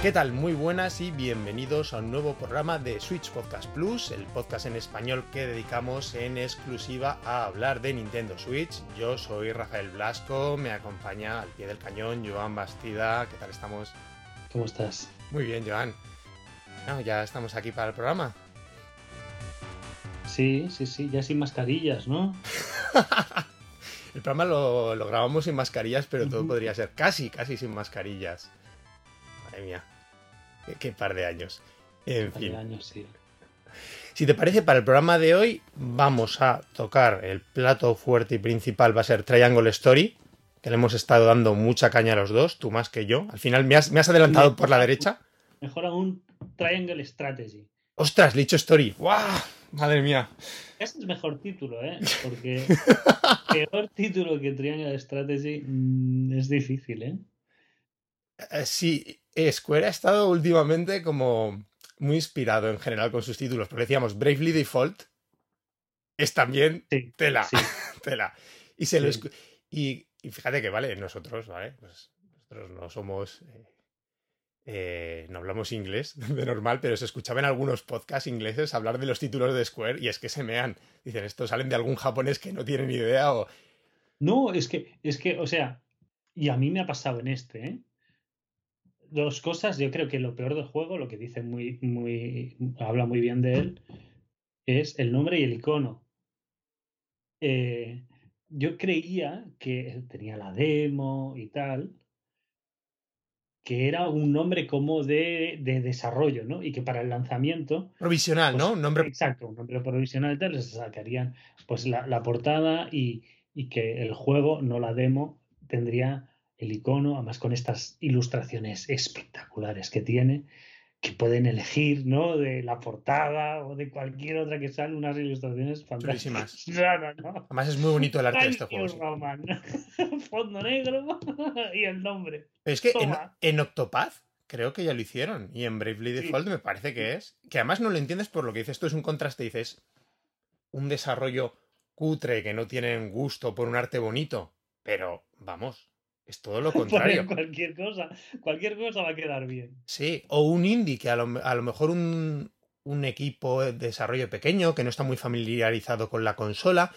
¿Qué tal? Muy buenas y bienvenidos a un nuevo programa de Switch Podcast Plus, el podcast en español que dedicamos en exclusiva a hablar de Nintendo Switch. Yo soy Rafael Blasco, me acompaña al pie del cañón Joan Bastida. ¿Qué tal estamos? ¿Cómo estás? Muy bien, Joan. ya estamos aquí para el programa. Sí, sí, sí, ya sin mascarillas, ¿no? el programa lo, grabamos sin mascarillas, pero todo podría ser casi, casi sin mascarillas. Madre mía. Qué, par de años. En fin. años, sí. Si te parece, para el programa de hoy vamos a tocar el plato fuerte y principal, va a ser Triangle Story, que le hemos estado dando mucha caña a los dos, tú más que yo. Al final me has, adelantado por la derecha. Mejor aún Triangle Strategy. ¡Ostras, le he dicho Story! ¡Guau! Madre mía. Ese es mejor título, ¿eh? Porque peor título que Triangle Strategy mm, es difícil, ¿eh? ¿eh? Sí, Square ha estado últimamente como muy inspirado en general con sus títulos, porque decíamos Bravely Default es también tela, tela. Y, se lo y, fíjate que, vale, nosotros, ¿vale? Pues nosotros no somos... Eh, eh, no hablamos inglés de normal, pero se escuchaban algunos podcasts ingleses hablar de los títulos de Square y es que se mean. Dicen, estos salen de algún japonés que no tienen idea o... No, es que, es que, o sea, y a mí me ha pasado en este, ¿eh? Dos cosas, yo creo que lo peor del juego, lo que dice muy, muy, habla muy bien de él, es el nombre y el icono. Eh, yo creía que tenía la demo y tal, que era un nombre como de, desarrollo, ¿no? Y que para el lanzamiento... Provisional, ¿no? Un pues, nombre... Exacto, un nombre provisional y tal, les sacarían pues la, portada y, y, que el juego, no la demo, tendría el icono, además con estas ilustraciones espectaculares que tiene, que pueden elegir, ¿no? De la portada o de cualquier otra que sale, unas ilustraciones fantásticas. Además es muy bonito el arte de este juego. Fondo negro y el nombre. es que en, Octopath creo que ya lo hicieron. Y en Bravely Default me parece que es. Que además no lo entiendes por lo que dices. Esto es un contraste. Dices, un desarrollo cutre que no tienen gusto por un arte bonito. Pero, vamos, es todo lo contrario. cualquier cosa, cualquier cosa va a quedar bien. Sí, o un indie que a lo, mejor un, equipo de desarrollo pequeño que no está muy familiarizado con la consola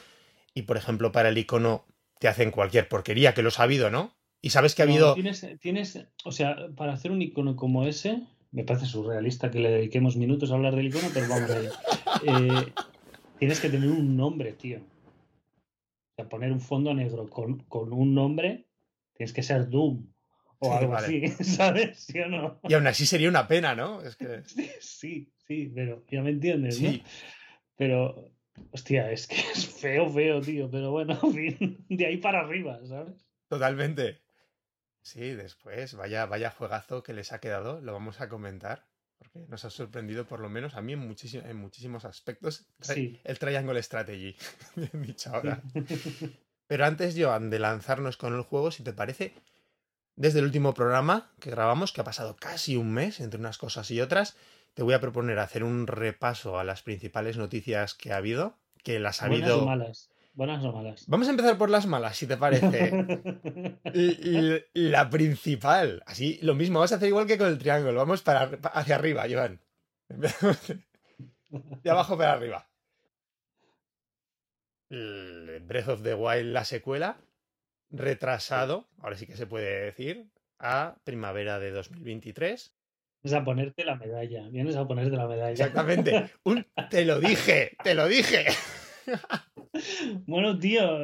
y por ejemplo para el icono te hacen cualquier porquería, que lo ha habido, ¿no? Y sabes que ha habido... Tienes, tienes, o sea, para hacer un icono como ese, me parece surrealista que le dediquemos minutos a hablar del icono, pero vamos a ver. Eh, tienes que tener un nombre, tío. O sea, poner un fondo negro con, con un nombre Tienes que ser Doom o algo así, ¿sabes? ¿Sí o no? Y aún así sería una pena, ¿no? Es que... Sí, sí, pero ya me entiendes, sí. ¿no? Pero, hostia, es que es feo, feo, tío. Pero bueno, de ahí para arriba, ¿sabes? Totalmente. Sí, después, vaya, vaya juegazo que les ha quedado, lo vamos a comentar, porque nos ha sorprendido por lo menos a mí en, en muchísimos aspectos sí. el Triangle Strategy, bien dicho ahora. Pero antes, Joan, de lanzarnos con el juego, si te parece, desde el último programa que grabamos, que ha pasado casi un mes entre unas cosas y otras, te voy a proponer hacer un repaso a las principales noticias que ha habido, que las ha Buenas habido... O malas. Buenas o malas. Vamos a empezar por las malas, si te parece. la principal. Así, lo mismo, vamos a hacer igual que con el triángulo. Vamos para, hacia arriba, Joan. De abajo para arriba. Breath of the Wild, la secuela, retrasado, ahora sí que se puede decir, a primavera de 2023. Vienes a ponerte la medalla, vienes a ponerte la medalla. Exactamente. te lo dije, te lo dije. bueno, tío,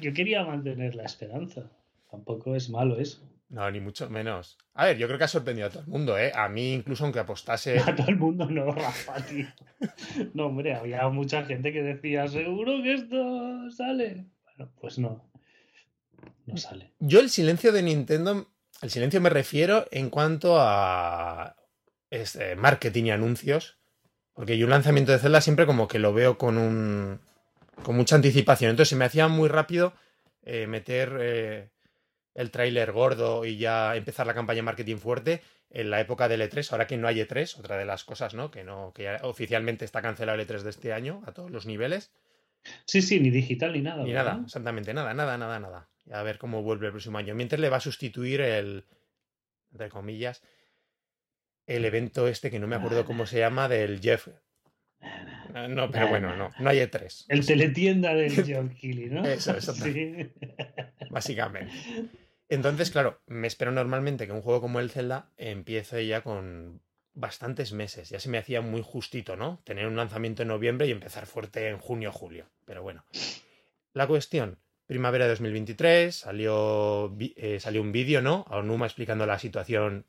yo quería mantener la esperanza. Tampoco es malo eso. No, ni mucho menos. A ver, yo creo que ha sorprendido a todo el mundo, ¿eh? A mí, incluso aunque apostase. A todo el mundo no, Rafa, tío. No, hombre, había mucha gente que decía, seguro que esto sale. Bueno, pues no. No sale. Yo, el silencio de Nintendo. El silencio me refiero en cuanto a. Este, marketing y anuncios. Porque yo un lanzamiento de Zelda siempre como que lo veo con un. con mucha anticipación. Entonces se me hacía muy rápido eh, meter. Eh, el tráiler gordo y ya empezar la campaña de marketing fuerte en la época del E3, ahora que no hay E3, otra de las cosas, ¿no? Que no, que ya oficialmente está cancelado el E3 de este año a todos los niveles. Sí, sí, ni digital ni nada. Ni nada, exactamente, nada, nada, nada, nada. a ver cómo vuelve el próximo año. Mientras le va a sustituir el, entre comillas, el evento este que no me acuerdo cómo se llama del Jeff. No, pero bueno, no, no hay E3. El teletienda del John Kelly, ¿no? Eso, eso. Sí. Básicamente. Entonces, claro, me espero normalmente que un juego como el Zelda empiece ya con bastantes meses. Ya se me hacía muy justito, ¿no? Tener un lanzamiento en noviembre y empezar fuerte en junio o julio. Pero bueno. La cuestión, primavera de 2023, salió, eh, salió un vídeo, ¿no? A Onuma explicando la situación,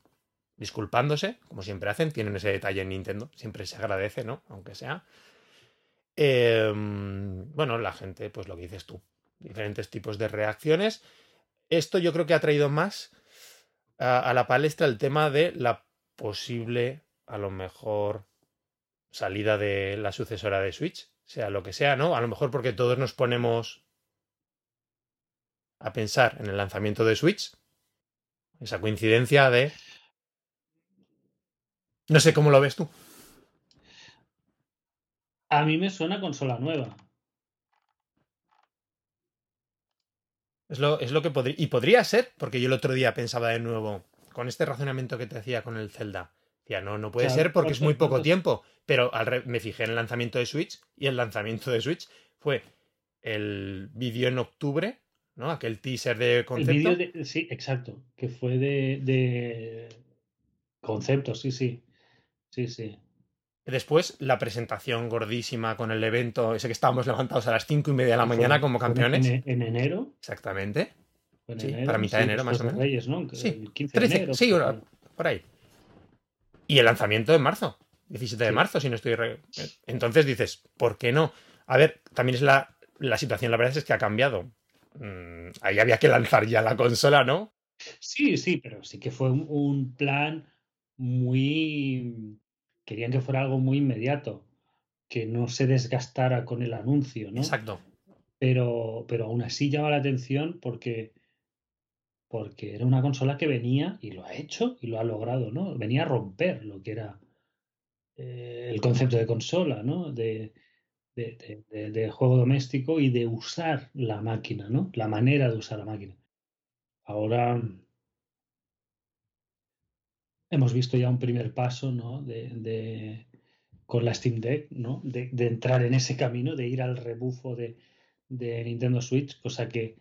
disculpándose, como siempre hacen, tienen ese detalle en Nintendo, siempre se agradece, ¿no? Aunque sea. Em, bueno, la gente, pues lo que dices tú, diferentes tipos de reacciones. Esto yo creo que ha traído más a la palestra el tema de la posible, a lo mejor, salida de la sucesora de Switch, sea lo que sea, ¿no? A lo mejor porque todos nos ponemos a pensar en el lanzamiento de Switch. Esa coincidencia de... No sé cómo lo ves tú. A mí me suena consola nueva. Es lo, es lo que podría... Y podría ser, porque yo el otro día pensaba de nuevo, con este razonamiento que te hacía con el Zelda. Ya no, no puede ser porque es muy poco tiempo. Pero me fijé en el lanzamiento de Switch y el lanzamiento de Switch fue el vídeo en octubre ¿no? Aquel teaser de concepto. sí, exacto, que fue de, de concepto, sí, sí. Sí, sí. Después, la presentación gordísima con el evento, ese que estábamos levantados a las cinco y media de la mañana como campeones. En, enero. Exactamente. sí, para mitad de enero más o menos. ¿no? Sí, 15 de enero, sí, por ahí. Y el lanzamiento en marzo, 17 de marzo, si no estoy. Entonces dices, ¿por qué no? A ver, también es la, la situación, la verdad es que ha cambiado. Mm, ahí había que lanzar ya la consola, ¿no? Sí, sí, pero sí que fue un, plan muy... Querían que fuera algo muy inmediato, que no se desgastara con el anuncio, ¿no? Exacto. Pero, pero aún así llama la atención porque, porque era una consola que venía, y lo ha hecho, y lo ha logrado, ¿no? Venía a romper lo que era eh, el concepto de consola, ¿no? De, de, juego doméstico y de usar la máquina, ¿no? La manera de usar la máquina. Ahora hemos visto ya un primer paso, ¿no? De, con la Steam Deck, ¿no? De, entrar en ese camino, de ir al rebufo de, Nintendo Switch, cosa que,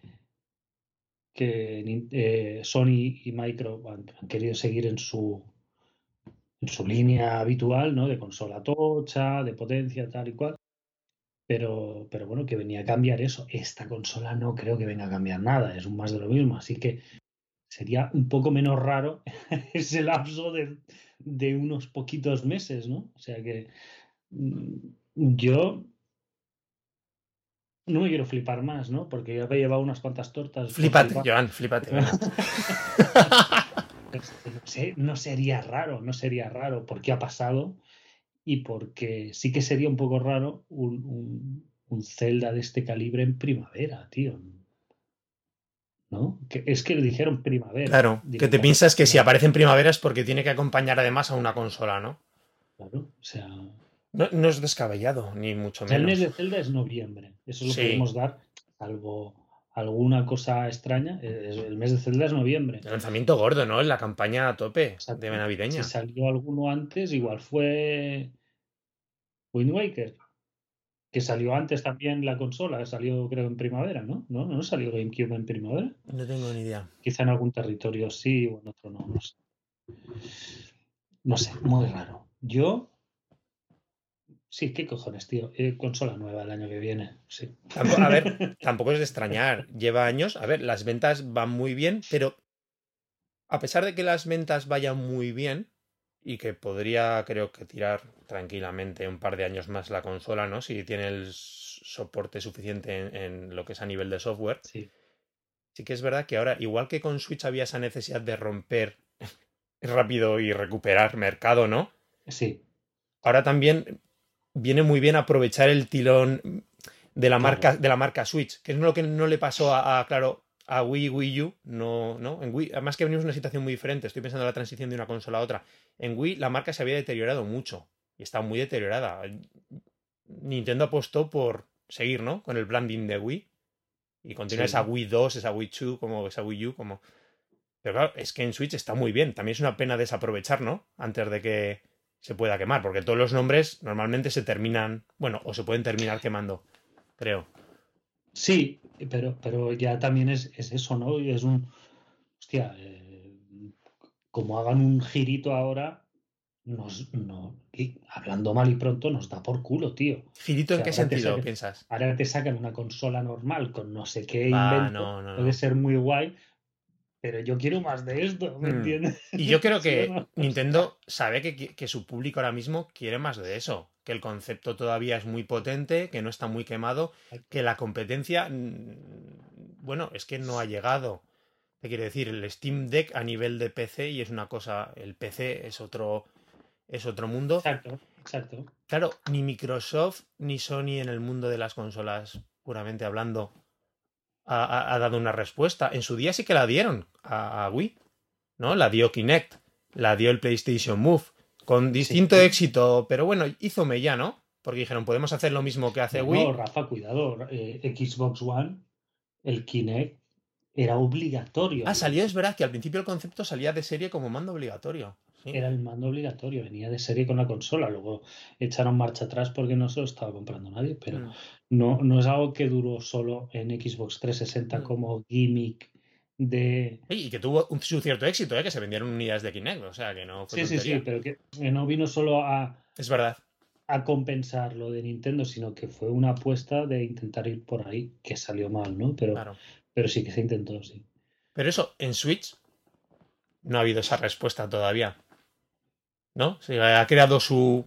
eh, Sony y Micro han, querido seguir en su, en su línea habitual, ¿no? De consola tocha, de potencia, tal y cual. Pero, pero bueno, que venía a cambiar eso. Esta consola no creo que venga a cambiar nada, es un más de lo mismo. Así que sería un poco menos raro ese lapso de, de unos poquitos meses, ¿no? O sea que mm, yo no me quiero flipar más, ¿no? Porque ya he llevado unas cuantas tortas. Flipate, Joan, flipate. no sería raro, no sería raro porque ha pasado y porque sí que sería un poco raro un, un, Zelda de este calibre en primavera, tío. ¿No? Que es que le dijeron primavera. Claro, que te piensas que si aparece en primavera es porque tiene que acompañar además a una consola, ¿no? Claro, o sea. No, es descabellado, ni mucho menos. El mes de Zelda es noviembre. Eso lo podemos dar, salvo alguna cosa extraña. El mes de Zelda es noviembre. El lanzamiento gordo, ¿no? En la campaña a tope de navideña. Si salió alguno antes, igual fue Wind Waker, que salió antes también la consola, salió creo en primavera, ¿no? ¿No, ¿No salió GameCube en primavera? No tengo ni idea. Quizá en algún territorio sí o en otro no, no sé. No sé, muy raro. Yo Sí, qué cojones, tío. Eh, consola nueva el año que viene. Sí. a ver, tampoco es de extrañar. Lleva años. A ver, las ventas van muy bien, pero a pesar de que las ventas vayan muy bien, y que podría, creo que, tirar tranquilamente un par de años más la consola, ¿no? Si tiene el soporte suficiente en, lo que es a nivel de software. Sí. Sí que es verdad que ahora, igual que con Switch había esa necesidad de romper rápido y recuperar mercado, ¿no? Sí. Ahora también viene muy bien aprovechar el tilón de la marca de la marca Switch, que es lo que no le pasó a claro, a Wii, Wii U, no, no. En Wii, además que venimos en una situación muy diferente. Estoy pensando en la transición de una consola a otra. En Wii la marca se había deteriorado mucho y está muy deteriorada. Nintendo apostó por seguir, ¿no? Con el branding de Wii y continuar esa Wii 2, esa Wii 2, como esa Wii U, como Pero claro, es que en Switch está muy bien. También es una pena desaprovechar, ¿no? Antes de que se pueda quemar, porque todos los nombres normalmente se terminan, bueno, o se pueden terminar quemando, creo. Sí, pero, pero ya también es, eso, ¿no? Es un. Hostia, eh, como hagan un girito ahora, nos, no, hablando mal y pronto, nos da por culo, tío. ¿Girito en qué sentido piensas? Ahora te sacan una consola normal con no sé qué invento. puede ser muy guay, pero yo quiero más de esto, ¿me mm. entiendes? Y yo creo que Nintendo sabe que, que, su público ahora mismo quiere más de eso, que el concepto todavía es muy potente, que no está muy quemado, que la competencia, mm, bueno, es que no ha llegado. Te quiero decir, el Steam Deck a nivel de PC y es una cosa, el PC es otro, es otro mundo. Exacto, exacto. Claro, ni Microsoft ni Sony en el mundo de las consolas, puramente hablando, ha, dado una respuesta. En su día sí que la dieron a, Wii, ¿no? La dio Kinect, la dio el PlayStation Move, con distinto éxito, pero bueno, hizo ya, ¿no? Porque dijeron, podemos hacer lo mismo que hace Wii. No, Rafa, cuidado, eh, Xbox One, el Kinect era obligatorio. Ah, salió, es verdad que al principio el concepto salía de serie como mando obligatorio. Era el mando obligatorio, venía de serie con la consola, luego echaron marcha atrás porque no se lo estaba comprando nadie, pero mm. no, no es algo que duró solo en Xbox 360 mm. como gimmick de... Y que tuvo un, cierto éxito, ¿eh? que se vendieron unidades de Kinect, o sea, que no fue Sí, sí, sí, pero que no vino solo a... Es verdad. A compensar lo de Nintendo, sino que fue una apuesta de intentar ir por ahí, que salió mal, ¿no? Pero, pero sí que se intentó, sí. Pero eso, en Switch no ha habido esa respuesta todavía. ¿no? Se ha creado su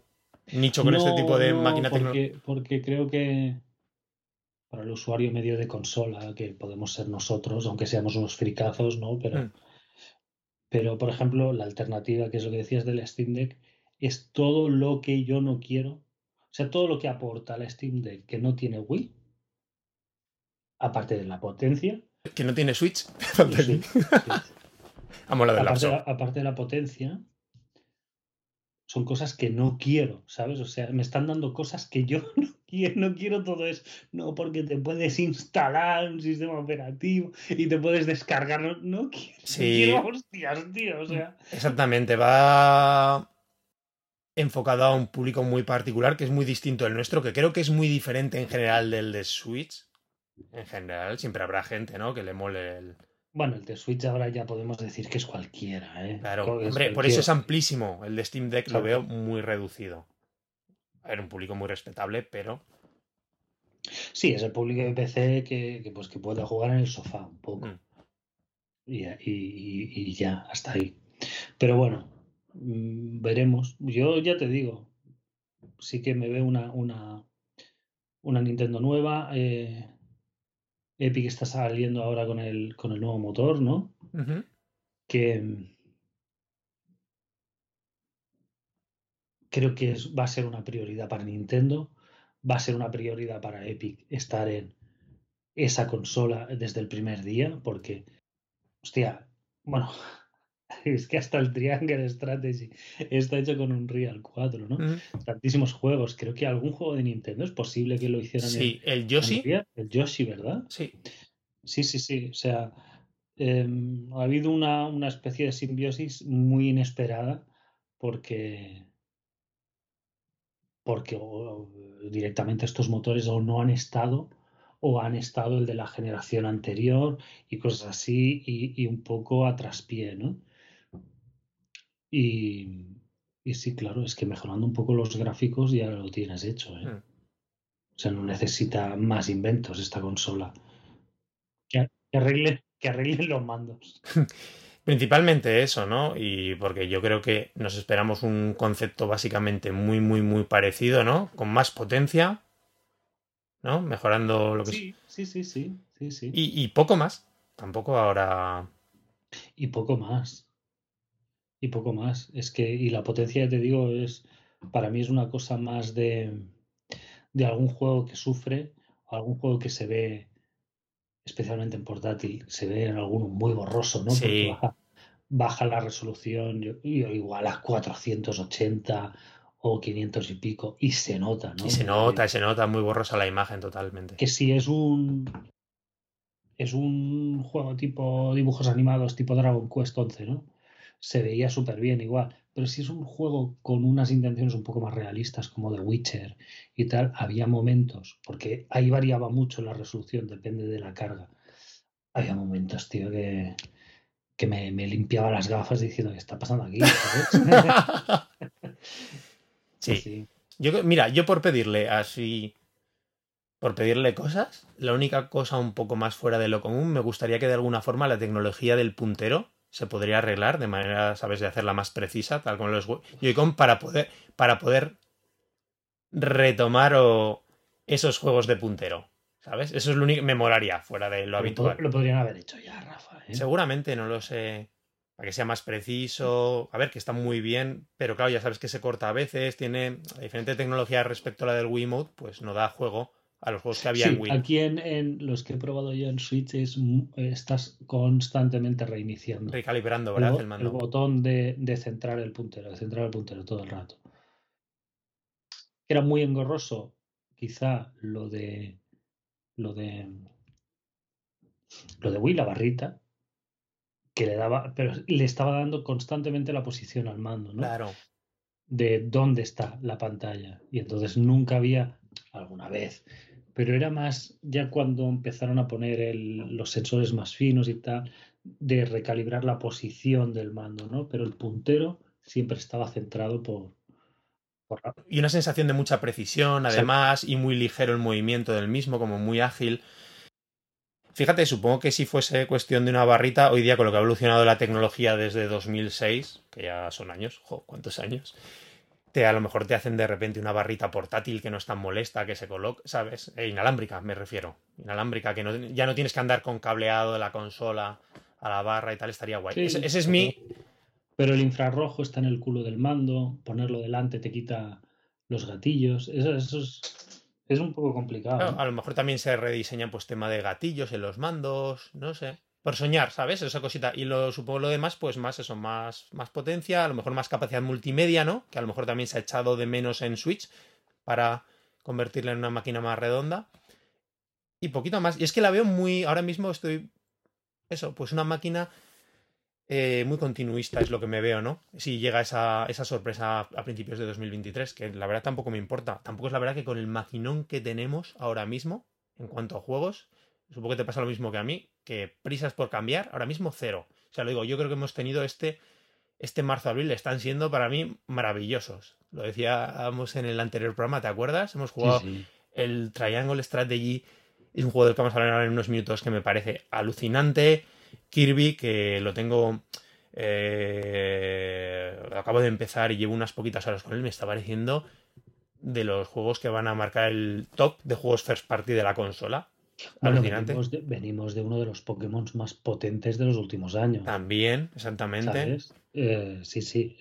nicho con este tipo de máquina porque, porque creo que para el usuario medio de consola, que podemos ser nosotros, aunque seamos unos fricazos, ¿no? Pero, hmm. pero, por ejemplo, la alternativa, que es lo que decías del Steam Deck, es todo lo que yo no quiero. O sea, todo lo que aporta el Steam Deck que no tiene Wii, aparte de la potencia. Que no tiene Switch. aparte de la potencia, son cosas que no quiero, ¿sabes? O sea, me están dando cosas que yo no quiero, no quiero todo eso. No, porque te puedes instalar un sistema operativo y te puedes descargar. No, quiero, sí. quiero hostias, tío. O sea. Exactamente, va enfocado a un público muy particular que es muy distinto del nuestro, que creo que es muy diferente en general del de Switch. En general, siempre habrá gente, ¿no? Que le mole el, bueno, el de Switch ahora ya podemos decir que es cualquiera, ¿eh? Claro, hombre, por eso es amplísimo. El de Steam Deck lo veo muy reducido. Era un público muy respetable, pero. Sí, es el público de PC que, pues, que puede jugar en el sofá un poco. Mm. Y, ya, hasta ahí. Pero bueno, mm, veremos. Yo ya te digo, sí que me veo una, una, una Nintendo nueva. Eh, Epic está saliendo ahora con el, con el nuevo motor, ¿no? Que mm, creo que va a ser una prioridad para Nintendo, va a ser una prioridad para Epic estar en esa consola desde el primer día, porque, hostia, bueno, es que hasta el Triangle Strategy está hecho con un Real 4, ¿no? Tantísimos juegos. Creo que algún juego de Nintendo es posible que lo hicieran. Sí, el, Yoshi. el Yoshi, ¿verdad? Sí. Sí, sí, sí. O sea, em, ha habido una, una, especie de simbiosis muy inesperada porque. Porque directamente estos motores o no han estado o han estado el de la generación anterior y cosas así y, y un poco a traspié, ¿no? Y, sí, claro, es que mejorando un poco los gráficos ya lo tienes hecho. ¿eh? Hmm. O sea, no necesita más inventos esta consola. Que, arreglen, que arreglen los mandos. Principalmente eso, ¿no? Y porque yo creo que nos esperamos un concepto básicamente muy, muy, muy parecido, ¿no? Con más potencia, ¿no? Mejorando lo que sí, sí, sí, sí, sí, sí. Y, y poco más. Tampoco ahora. Y poco más y poco más. Es que, y la potencia, te digo, es para mí es una cosa más de, de algún juego que sufre, o algún juego que se ve, especialmente en portátil, se ve en alguno muy borroso, ¿no? Porque baja, la resolución, igual a 480 o 500 y pico, y se nota, ¿no? Y se nota, se nota muy borrosa la imagen totalmente. Que si es un es un juego tipo dibujos animados, tipo Dragon Quest 11, ¿no? Se veía súper bien igual. Pero si es un juego con unas intenciones un poco más realistas, como The Witcher y tal, había momentos, porque ahí variaba mucho la resolución, depende de la carga. Había momentos, tío, que, que me, limpiaba las gafas diciendo, ¿qué está pasando aquí? sí. Yo, mira, yo por pedirle así por pedirle cosas. La única cosa un poco más fuera de lo común, me gustaría que de alguna forma la tecnología del puntero se podría arreglar de manera, sabes, de hacerla más precisa, tal como los Joy-Con, para poder, para poder retomar esos juegos de puntero. ¿Sabes? Eso es lo único que me molaría fuera de lo habitual. Lo podrían haber hecho ya, Rafa. ¿eh? Seguramente, no lo sé. Para que sea más preciso. A ver, que está muy bien, pero claro, ya sabes que se corta a veces. Tiene diferente tecnología respecto a la del Wiimote, pues no da juego a los juegos que había en Wii. Aquí en, los que he probado yo en Switch es, estás constantemente reiniciando. Recalibrando, ¿verdad? El, mando. el botón de, centrar el puntero, de centrar el puntero todo el rato. Era muy engorroso, quizá lo de lo de lo de Wii, la barrita, que le daba, pero le estaba dando constantemente la posición al mando, ¿no? Claro. De dónde está la pantalla. Y entonces nunca había, alguna vez, pero era más ya cuando empezaron a poner los sensores más finos y tal, de recalibrar la posición del mando, ¿no? Pero el puntero siempre estaba centrado por... Y una sensación de mucha precisión, además, y muy ligero el movimiento del mismo, como muy ágil. Fíjate, supongo que si fuese cuestión de una barrita, hoy día con lo que ha evolucionado la tecnología desde 2006, que ya son años, jo, ¿cuántos años? Te, a lo mejor te hacen de repente una barrita portátil que no es tan molesta, que se coloca, ¿sabes? E inalámbrica, me refiero. Inalámbrica, que no, ya no tienes que andar con cableado de la consola a la barra y tal, estaría guay. ese, es mi... Pero el infrarrojo está en el culo del mando, ponerlo delante te quita los gatillos, eso, es, un poco complicado. A lo mejor también se rediseña pues tema de gatillos en los mandos, no sé por soñar, ¿sabes? Esa cosita. Y lo supongo lo demás, pues más eso, más, más potencia, a lo mejor más capacidad multimedia, ¿no? Que a lo mejor también se ha echado de menos en Switch para convertirla en una máquina más redonda. Y poquito más. Y es que la veo muy. Ahora mismo estoy. Eso, pues una máquina eh, muy continuista es lo que me veo, ¿no? Si llega esa, esa sorpresa a principios de 2023, que la verdad tampoco me importa. Tampoco es la verdad que con el maquinón que tenemos ahora mismo, en cuanto a juegos, supongo que te pasa lo mismo que a mí, que prisas por cambiar, ahora mismo cero. O sea, lo digo, yo creo que hemos tenido este, este marzo-abril, están siendo para mí maravillosos. Lo decíamos en el anterior programa, ¿te acuerdas? Hemos jugado el Triangle Strategy, es un juego del que vamos a hablar en unos minutos que me parece alucinante. Kirby, que lo tengo... Eh, acabo de empezar y llevo unas poquitas horas con él, me está pareciendo de los juegos que van a marcar el top de juegos first party de la consola. Venimos de, uno de los Pokémon más potentes de los últimos años. También, exactamente. Eh, sí, sí.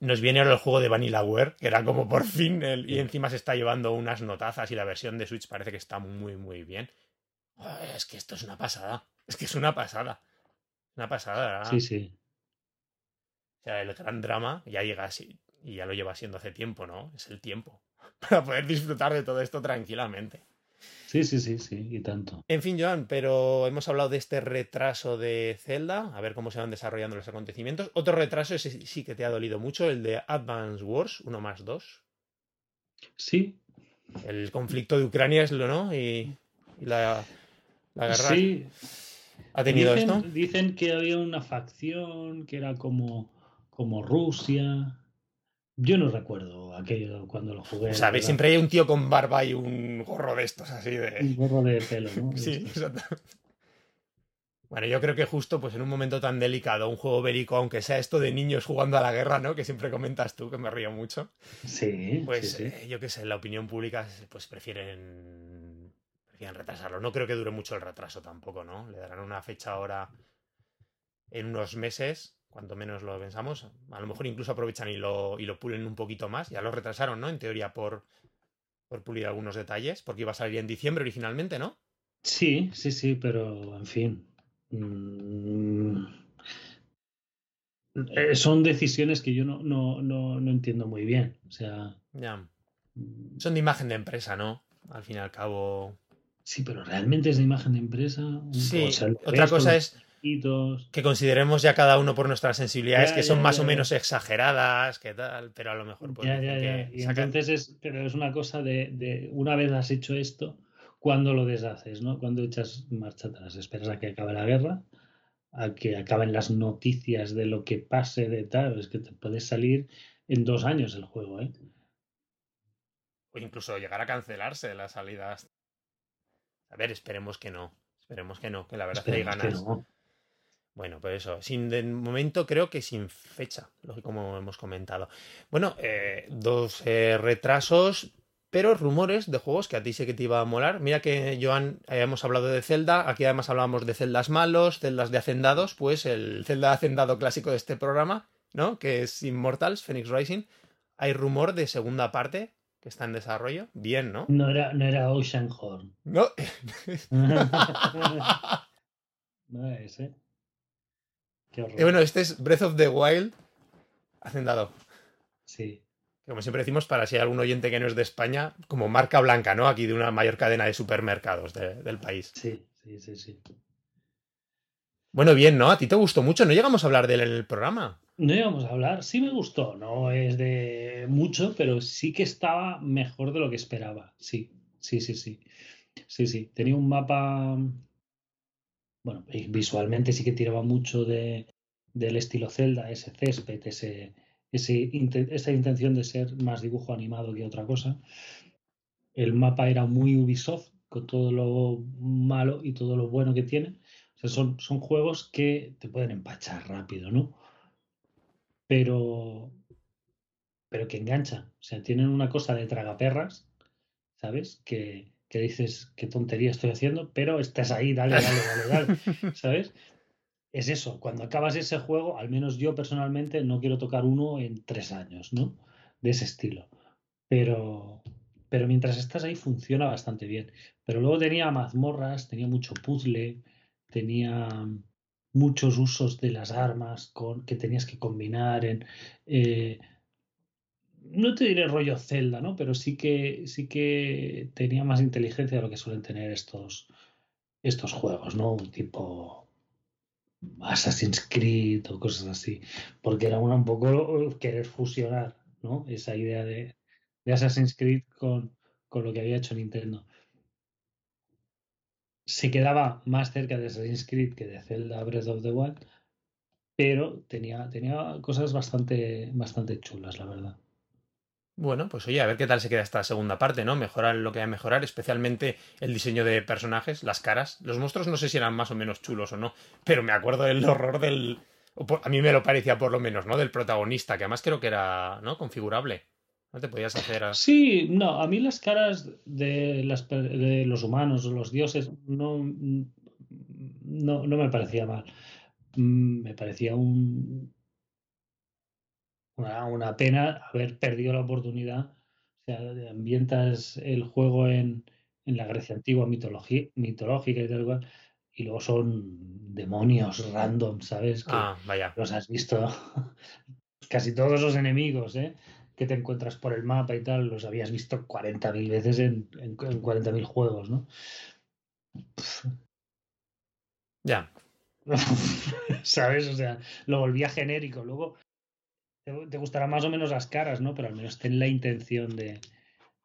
Nos viene ahora el juego de Vanillaware, que era como por fin, el, y encima se está llevando unas notazas y la versión de Switch parece que está muy, muy bien. es que esto es una pasada. Es que es una pasada. Una pasada. Sí, sí. O sea, el gran drama ya llega así, y ya lo lleva siendo hace tiempo, ¿no? Es el tiempo. Para poder disfrutar de todo esto tranquilamente. Sí, sí, sí, sí, y tanto. En fin, Joan, pero hemos hablado de este retraso de Zelda, a ver cómo se van desarrollando los acontecimientos. Otro retraso, ese sí que te ha dolido mucho, el de Advance Wars 1 más 2. Sí. El conflicto de Ucrania es lo, ¿no? Y, la, guerra. Sí. ¿Ha tenido esto? Dicen que había una facción que era como, como Rusia yo no recuerdo aquello cuando lo jugué. ¿Sabes? Siempre hay un tío con barba y un gorro de estos así de. Un gorro de pelo, ¿no? sí, exacto. Bueno, yo creo que justo pues en un momento tan delicado, un juego bélico, aunque sea esto de niños jugando a la guerra, ¿no? Que siempre comentas tú, que me río mucho. Sí. Pues eh, yo qué sé, la opinión pública pues prefieren, prefieren retrasarlo. No creo que dure mucho el retraso tampoco, ¿no? Le darán una fecha ahora en unos meses cuanto menos lo pensamos. A lo mejor incluso aprovechan y lo, y lo pulen un poquito más. Ya lo retrasaron, ¿no? En teoría por, por pulir algunos detalles, porque iba a salir en diciembre originalmente, ¿no? Sí, sí, sí, pero en fin. Mm, eh, son decisiones que yo no, no, no, no, entiendo muy bien. O sea. Ya. Mm. Son de imagen de empresa, ¿no? Al fin y al cabo. Sí, pero realmente es de imagen de empresa. Sí, otra cosa es que consideremos ya cada uno por nuestras sensibilidades que son más o menos exageradas, que tal, pero a lo mejor. Pues, y entonces es, pero es una cosa de, de, una vez has hecho esto, cuando lo deshaces, ¿no? Cuando echas marcha atrás, esperas a que acabe la guerra, a que acaben las noticias de lo que pase de tal, es que te puedes salir en dos años el juego, ¿eh? O incluso llegar a cancelarse las salidas. A ver, esperemos que no. Esperemos que no, que la verdad hay ganas. Bueno, pues eso, sin de momento creo que sin fecha, como hemos comentado. Bueno, eh, dos eh, retrasos, pero rumores de juegos que a ti sé que te iba a molar. Mira que, Joan, habíamos hablado de Zelda, aquí además hablábamos de celdas malos, celdas de hacendados, pues el Zelda de hacendado clásico de este programa, ¿no? Que es Immortals, Phoenix Rising. Hay rumor de segunda parte que está en desarrollo. Bien, ¿no? No era, no era Ocean Horn. No. no es, ¿eh? Y bueno, este es Breath of the Wild hacendado. Sí. Como siempre decimos, para si hay algún oyente que no es de España, como marca blanca, ¿no? Aquí de una mayor cadena de supermercados del país. Sí, sí, sí, sí. Bueno, bien, ¿no? A ti te gustó mucho. No llegamos a hablar de él en el programa. No llegamos a hablar. Sí me gustó. No es de mucho, pero sí que estaba mejor de lo que esperaba. Sí, sí, sí, sí. Sí, sí. Tenía un mapa bueno, visualmente sí que tiraba mucho de, del estilo Zelda, ese césped, ese, esa intención de ser más dibujo animado que otra cosa. El mapa era muy Ubisoft, con todo lo malo y todo lo bueno que tiene. O sea, son, son juegos que te pueden empachar rápido, ¿no? Pero, pero que engancha. O sea, tienen una cosa de tragaperras, ¿sabes? Que, que dices, qué tontería estoy haciendo, pero estás ahí, dale, dale, dale, dale, ¿sabes? Es eso, cuando acabas ese juego, al menos yo personalmente no quiero tocar uno en tres años, ¿no? De ese estilo. Pero, pero mientras estás ahí funciona bastante bien. Pero luego tenía mazmorras, tenía mucho puzzle, tenía muchos usos de las armas con, que tenías que combinar en... Eh, no te diré rollo Zelda, ¿no? Pero sí que, sí que tenía más inteligencia de lo que suelen tener estos, estos juegos, ¿no? Un tipo Assassin's Creed o cosas así. Porque era una, un poco querer fusionar, ¿no? Esa idea de, de Assassin's Creed con, con lo que había hecho Nintendo. Se quedaba más cerca de Assassin's Creed que de Zelda Breath of the Wild, pero tenía, tenía cosas bastante, bastante chulas, la verdad. Bueno, pues oye, a ver qué tal se queda esta segunda parte, ¿no? Mejorar lo que hay que mejorar, especialmente el diseño de personajes, las caras. Los monstruos no sé si eran más o menos chulos o no, pero me acuerdo del horror del... A mí me lo parecía por lo menos, ¿no? Del protagonista, que además creo que era, ¿no? Configurable. No te podías hacer... Sí, no, a mí las caras de, las, de los humanos, los dioses, no, no, no me parecía mal. Mm, me parecía un, una, pena haber perdido la oportunidad. O sea, ambientas el juego en, en la Grecia antigua, mitología, mitológica y tal cual, y luego son demonios random, ¿sabes? Que ah, vaya. Los has visto. Casi todos los enemigos, ¿eh? Que te encuentras por el mapa y tal, los habías visto 40.000 veces en, en, 40.000 juegos, ¿no? Ya. ¿Sabes? O sea, lo volvía genérico. Luego te, gustarán más o menos las caras, ¿no? Pero al menos ten la intención de,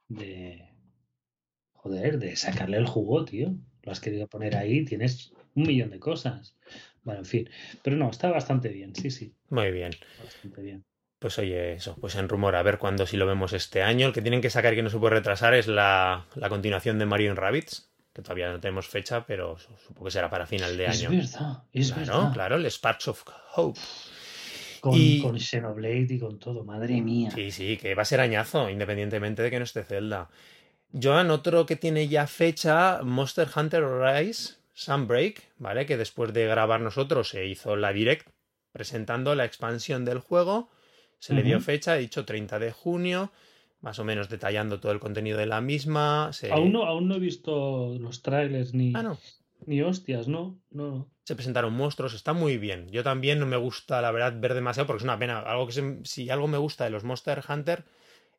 de. Joder, de sacarle el jugo, tío. Lo has querido poner ahí, tienes un millón de cosas. Bueno, en fin. Pero no, está bastante bien, sí, sí. Muy bien. Bastante bien. Pues oye, eso, pues en rumor, a ver cuándo si lo vemos este año. El que tienen que sacar y que no se puede retrasar es la, la continuación de Mario Rabbits, que todavía no tenemos fecha, pero supongo que será para final de año. Es verdad, es claro, Claro, el Sparks of Hope. Con, Xenoblade y con todo, madre mía. Sí, sí, que va a ser añazo, independientemente de que no esté Zelda. Joan, otro que tiene ya fecha, Monster Hunter Rise Sunbreak, ¿vale? Que después de grabar nosotros se hizo la direct presentando la expansión del juego. Se le dio fecha, he dicho 30 de junio, más o menos detallando todo el contenido de la misma. Aún, no, aún no he visto los trailers ni, ah, no. Ni hostias, ¿no? No se presentaron monstruos, está muy bien. Yo también no me gusta, la verdad, ver demasiado porque es una pena. Algo que si algo me gusta de los Monster Hunter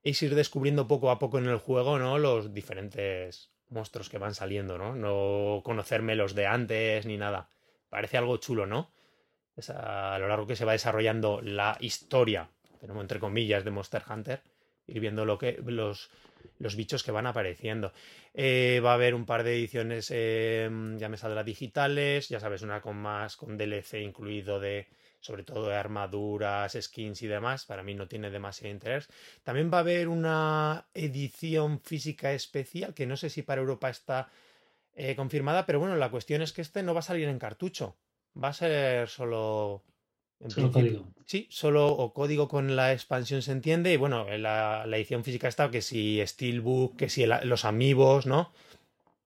es ir descubriendo poco a poco en el juego, ¿no? Los diferentes monstruos que van saliendo, ¿no? No conocerme los de antes ni nada. Parece algo chulo, ¿no? a lo largo que se va desarrollando la historia, tenemos entre comillas, de Monster Hunter, ir viendo lo que, los, los bichos que van apareciendo. Eh, va a haber un par de ediciones, eh, ya me saldrá digitales, ya sabes, una con más, con DLC incluido de, sobre todo de armaduras, skins y demás. Para mí no tiene demasiado interés. También va a haber una edición física especial, que no sé si para Europa está eh, confirmada, pero bueno, la cuestión es que este no va a salir en cartucho. Va a ser solo solo código. Sí, solo o código con la expansión se entiende. Y bueno, la, la edición física está que si Steelbook, que si los amigos, ¿no?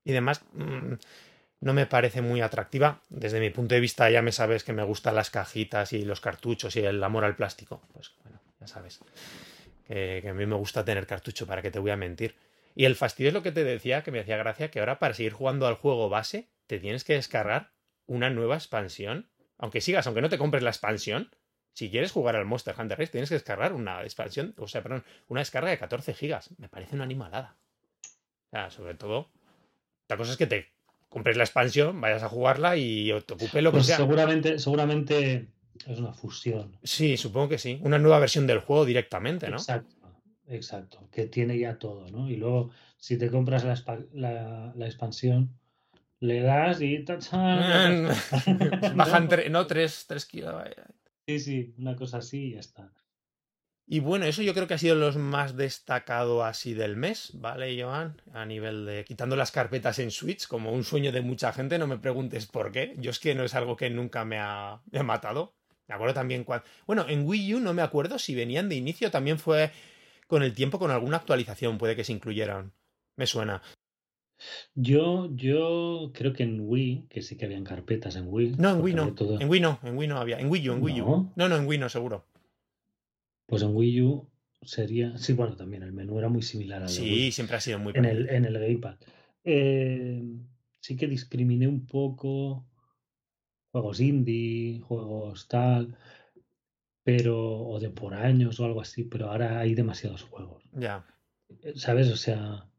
Y demás. Mm, no me parece muy atractiva. Desde mi punto de vista, ya me sabes que me gustan las cajitas y los cartuchos y el amor al plástico. Pues bueno, ya sabes. Que, que a mí me gusta tener cartucho, para que te voy a mentir. Y el fastidio es lo que te decía, que me hacía gracia, que ahora para seguir jugando al juego base, te tienes que descargar una nueva expansión aunque sigas, aunque no te compres la expansión, si quieres jugar al Monster Hunter Race, tienes que descargar una expansión, o sea, perdón, una descarga de 14 gigas. Me parece una animalada. O sea, sobre todo, la cosa es que te compres la expansión, vayas a jugarla y te ocupe lo que pues sea. Seguramente, seguramente es una fusión. Sí, supongo que sí. Una nueva versión del juego directamente, ¿no? Exacto, exacto. Que tiene ya todo, ¿no? Y luego, si te compras la, la expansión, le das y... Bajan no, 3, kilos. Sí, sí, una cosa así y ya está. Y bueno, eso yo creo que ha sido lo más destacado así del mes, ¿vale, Joan? A nivel de quitando las carpetas en Switch, como un sueño de mucha gente, no me preguntes por qué. Yo es que no es algo que nunca me ha, matado. Me acuerdo también cuando... Bueno, en Wii U no me acuerdo si venían de inicio, también fue con el tiempo con alguna actualización, puede que se incluyeran. Me suena. Yo, yo creo que en Wii, que sí que habían carpetas en Wii. No, en Wii no. En Wii no, en Wii no había. En Wii U, en Wii U. No, no, en Wii no, seguro. Pues en Wii U sería. Sí, bueno, también el menú era muy similar al sí, Wii. siempre ha sido muy en el, en el Gamepad. Eh, sí que discriminé un poco juegos indie, juegos tal, pero. o de por años o algo así, pero ahora hay demasiados juegos. Ya. ¿Sabes? O sea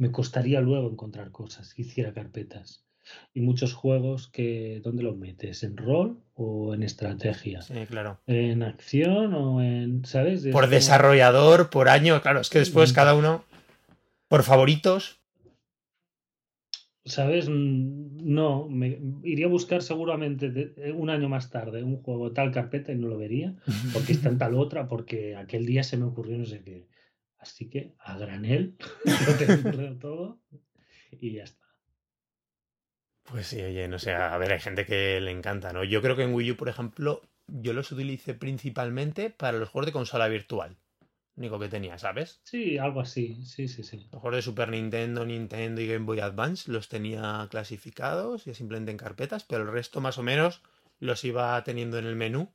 me costaría luego encontrar cosas, hiciera carpetas. Y muchos juegos que, ¿dónde los metes? ¿En rol o en estrategia? Sí, claro. ¿En acción o en, ¿sabes? por desarrollador, por año, claro, es que después mm. cada uno, por favoritos. ¿Sabes? Mm, no, me iría a buscar seguramente eh, un año más tarde un juego tal carpeta y no lo vería, porque está en tal otra, porque aquel día se me ocurrió no sé qué. Así que a granel, lo todo y ya está. Pues sí, oye, no sé, a ver, hay gente que le encanta, ¿no? Yo creo que en Wii U, por ejemplo, yo los utilicé principalmente para los juegos de consola virtual. Único que tenía, ¿sabes? Sí, algo así, sí, sí, sí. Los juegos de Super Nintendo, Nintendo y Game Boy Advance los tenía clasificados y simplemente en carpetas, pero el resto más o menos los iba teniendo en el menú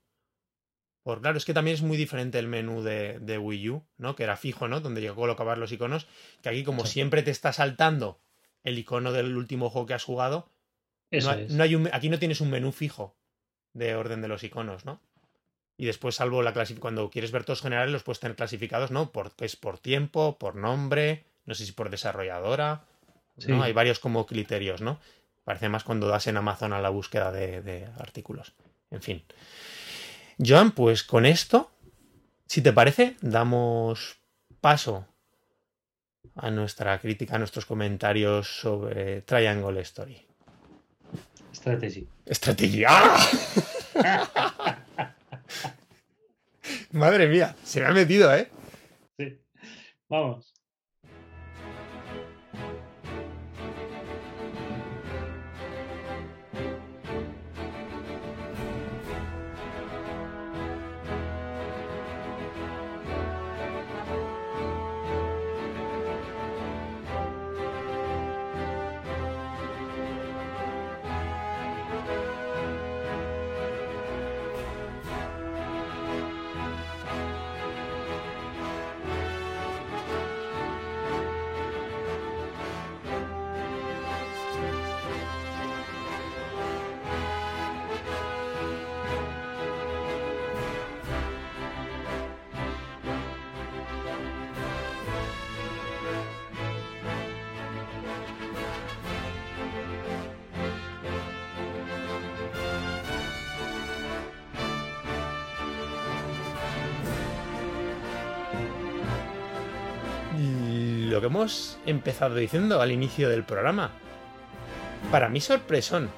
por claro, es que también es muy diferente el menú de, de, Wii U, ¿no? Que era fijo, ¿no? Donde yo colocaba los iconos. Que aquí, como siempre te está saltando el icono del último juego que has jugado, no hay, un, aquí no tienes un menú fijo de orden de los iconos, ¿no? Y después, salvo la cuando quieres ver todos generales, los puedes tener clasificados, ¿no? Por, es por tiempo, por nombre, no sé si por desarrolladora. ¿no? Hay varios como criterios, ¿no? Parece más cuando das en Amazon a la búsqueda de, de artículos. En fin. Joan, pues con esto, si te parece, damos paso a nuestra crítica, a nuestros comentarios sobre Triangle Story. Strategy. ¡Ah! Madre mía, se me ha metido, ¿eh? Sí. Vamos. Empezado diciendo al inicio del programa. Para mí sorpresón.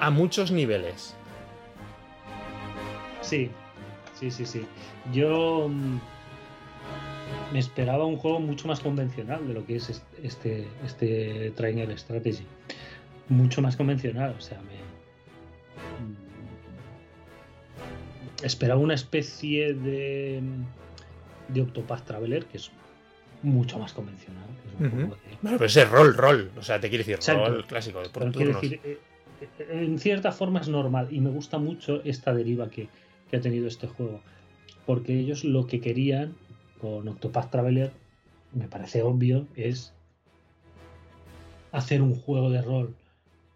A muchos niveles. Sí, sí, sí, sí. Yo mm, me esperaba un juego mucho más convencional de lo que es este, este Triangle Strategy. Mucho más convencional, o sea, me, mm, esperaba una especie de, de Octopath Traveler que es mucho más convencional. Bueno, pero ese es rol, rol. O sea, te quiere decir rol clásico de por decir, eh, eh, en cierta forma es normal y me gusta mucho esta deriva que, que ha tenido este juego. Porque ellos lo que querían con Octopath Traveler, me parece obvio, es hacer un juego de rol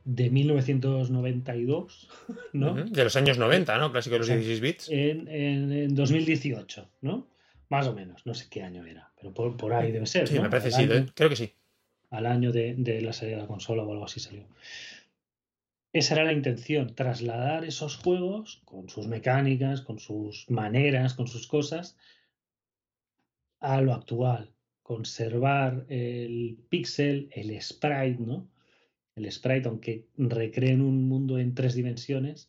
de 1992, ¿no? De los años 90, ¿no? Clásico de los 16 bits. En, en, 2018, ¿no? Más o menos, no sé qué año era, pero por, ahí debe ser. Sí, me parece sí, creo que sí. Al año de, de, la salida de la consola o algo así salió. Esa era la intención, trasladar esos juegos con sus mecánicas, con sus maneras, con sus cosas, a lo actual, conservar el pixel, el sprite, ¿no? El sprite, aunque recreen un mundo en tres dimensiones,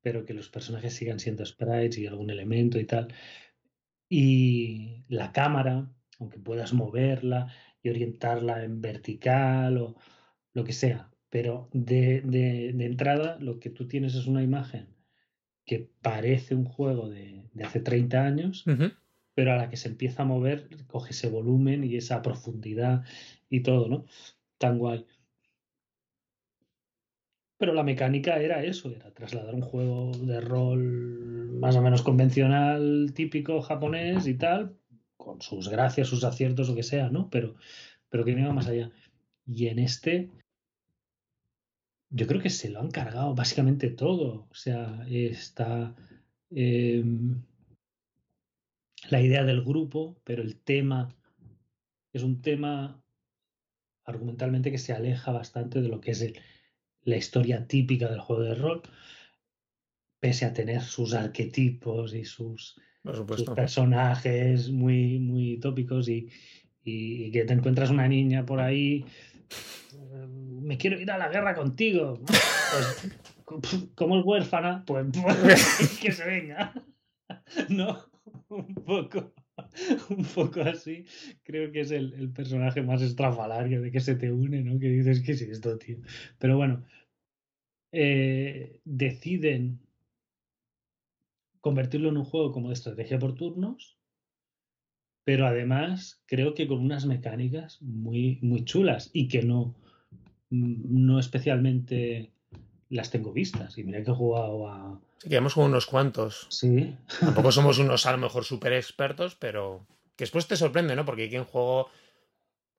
pero que los personajes sigan siendo sprites y algún elemento y tal. Y la cámara, aunque puedas moverla y orientarla en vertical o lo que sea, pero de, entrada lo que tú tienes es una imagen que parece un juego de, hace 30 años, pero a la que se empieza a mover, coge ese volumen y esa profundidad y todo, ¿no? Tan guay. Pero la mecánica era eso, era trasladar un juego de rol más o menos convencional, típico japonés y tal, con sus gracias, sus aciertos, lo que sea, ¿no? Pero, pero que iba más allá. Y en este, yo creo que se lo han cargado básicamente todo. O sea, está... Em, la idea del grupo, pero el tema es un tema argumentalmente que se aleja bastante de lo que es la historia típica del juego de rol, pese a tener sus arquetipos y sus, personajes muy, muy tópicos y, que te encuentras una niña por ahí, eh, me quiero ir a la guerra contigo. Pues, como es huérfana, pues que se venga. No, un poco, un poco así. Creo que es el, personaje más estrafalario de que se te une, ¿no? Que dices que es esto, tío. Pero bueno, eh, deciden convertirlo en un juego como de estrategia por turnos, pero además creo que con unas mecánicas muy, muy chulas y que no, no especialmente las tengo vistas. Y mira que he jugado a Sí, que hemos jugado unos cuantos. Sí. Tampoco somos unos a lo mejor súper expertos, pero que después te sorprende, ¿no? Porque hay quien juego,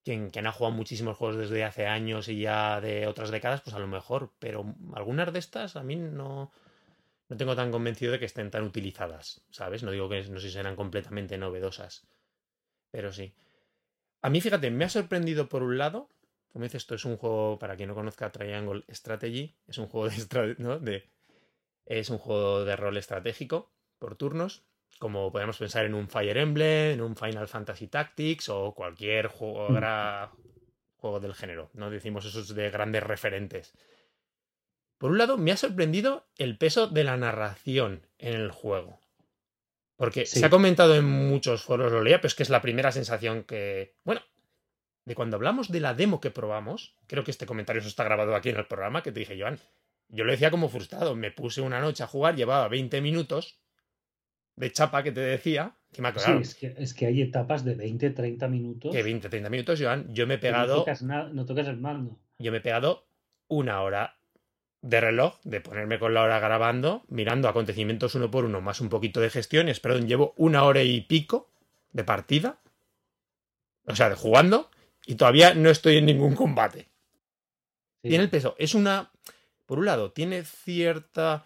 quien, quien ha jugado muchísimos juegos desde hace años y ya de otras décadas, pues a lo mejor. Pero algunas de estas a mí no, no tengo tan convencido de que estén tan utilizadas, ¿sabes? No digo que no sé si serán completamente novedosas. Pero sí. A mí, fíjate, me ha sorprendido por un lado. Como dices, esto es un juego, para quien no conozca Triangle Strategy, es un juego de, ¿no? de es un juego de rol estratégico por turnos, como podemos pensar en un Fire Emblem, en un Final Fantasy Tactics o cualquier juego, mm. juego del género. No decimos esos de grandes referentes. Por un lado, me ha sorprendido el peso de la narración en el juego. Porque se ha comentado en muchos foros, lo leía, pero es que es la primera sensación que. Bueno, de cuando hablamos de la demo que probamos, creo que este comentario está grabado aquí en el programa, que te dije, Joan, yo lo decía como frustrado. Me puse una noche a jugar, llevaba 20 minutos de chapa que te decía. Que me sí, es que, es que hay etapas de 20, 30 minutos. Que 20, 30 minutos, Joan. Yo me he pegado. No tocas, no tocas el mando. Yo me he pegado una hora de reloj, de ponerme con la hora grabando, mirando acontecimientos uno por uno, más un poquito de gestiones. Perdón, llevo una hora y pico de partida. O sea, de jugando. Y todavía no estoy en ningún combate. Tiene el peso. Es una por un lado, tiene cierta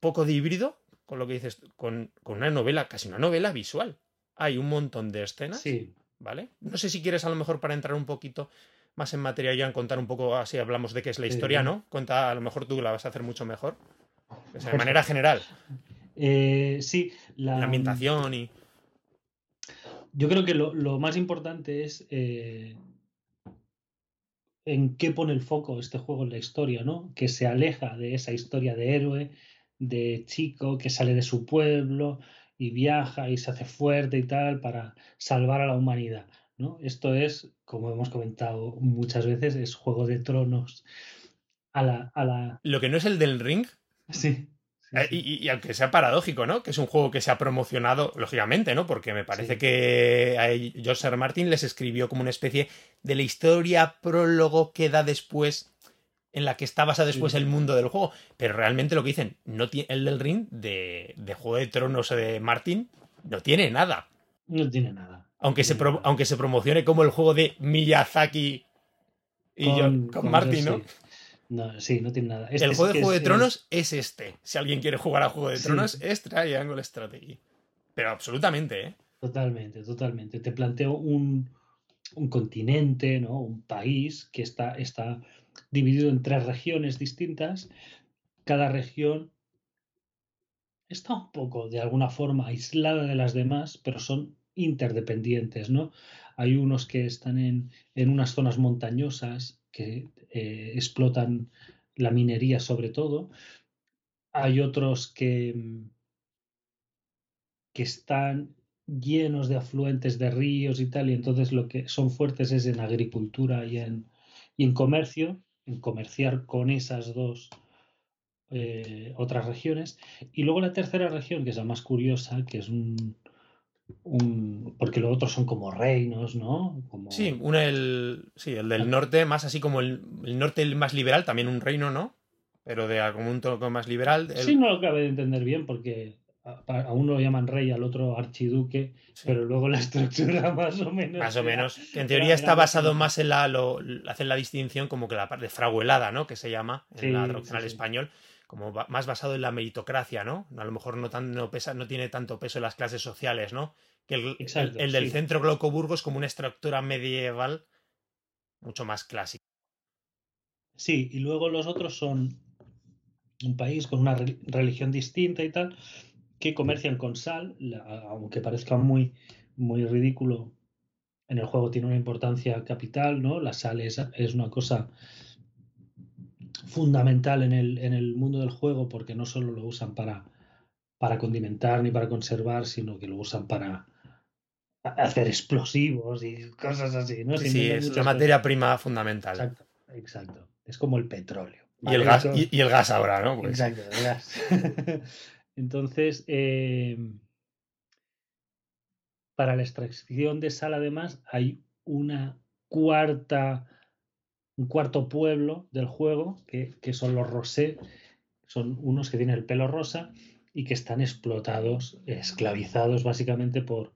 poco de híbrido con lo que dices, con, una novela, casi una novela visual. Hay un montón de escenas. Sí. ¿Vale? No sé si quieres a lo mejor para entrar un poquito más en materia ya en contar un poco así hablamos de qué es la historia, ¿no? Cuenta, a lo mejor tú la vas a hacer mucho mejor. de manera general. Eh, sí, la... ambientación y. Yo creo que lo, lo más importante es eh, en qué pone el foco este juego en la historia, ¿no? Que se aleja de esa historia de héroe, de chico que sale de su pueblo y viaja y se hace fuerte y tal para salvar a la humanidad, ¿no? Esto es, como hemos comentado muchas veces, es Juego de Tronos. A la, a la... Lo que no es el del ring. Sí. Eh, y, aunque sea paradójico, ¿no? Que es un juego que se ha promocionado, lógicamente, ¿no? Porque me parece que a George R. Martin les escribió como una especie de la historia prólogo que da después, en la que está basado después el mundo del juego. Pero realmente lo que dicen, no el del ring de, Juego de Tronos de Martin, no tiene nada. No tiene nada. Aunque, se, aunque se promocione como el juego de Miyazaki y con, con Martin, ¿no? No, sí, no tiene nada. el juego de Juego de Tronos es... este. Si alguien quiere jugar a Juego de Tronos, es Triangle Strategy. Pero absolutamente, ¿eh? Totalmente, totalmente. Te planteo un, un continente, ¿no? Un país que está, está dividido en tres regiones distintas. Cada región está un poco, de alguna forma, aislada de las demás, pero son interdependientes, ¿no? Hay unos que están en, en unas zonas montañosas que eh, explotan la minería sobre todo. Hay otros que, que están llenos de afluentes de ríos y tal, y entonces lo que son fuertes es en agricultura y en, y en comercio, en comerciar con esas dos eh, otras regiones. Y luego la tercera región, que es la más curiosa, que es un, porque los otros son como reinos, ¿no? Sí, el, sí, el del norte, más así como el, norte más liberal, también un reino, ¿no? Pero de algún un toque más liberal. Sí, no lo acabo de entender bien porque a, uno lo llaman rey, al otro archiduque, pero luego la estructura más o menos. Más o menos. En teoría está basado más en la. Lo, hacen la distinción como que la parte fraguelada, ¿no? Que se llama en la traducción al español como más basado en la meritocracia, ¿no? A lo mejor no, tan, no, pesa, no tiene tanto peso en las clases sociales, ¿no? Que el, el, del centro Glaucoburgo es como una estructura medieval mucho más clásica. Sí, y luego los otros son un país con una religión distinta y tal, que comercian con sal, aunque parezca muy, muy ridículo, en el juego tiene una importancia capital, ¿no? La sal es, es una cosa fundamental en el, en el mundo del juego porque no solo lo usan para, para condimentar ni para conservar, sino que lo usan para hacer explosivos y cosas así. ¿no? Sí, es la materia prima fundamental. Exacto, exacto. Es como el petróleo. Y, el gas, y, el gas ahora, ¿no? Pues exacto, el gas. Entonces, eh, para la extracción de sal, además, hay una cuarta un cuarto pueblo del juego, que, son los Rosé, son unos que tienen el pelo rosa y que están explotados, esclavizados básicamente por,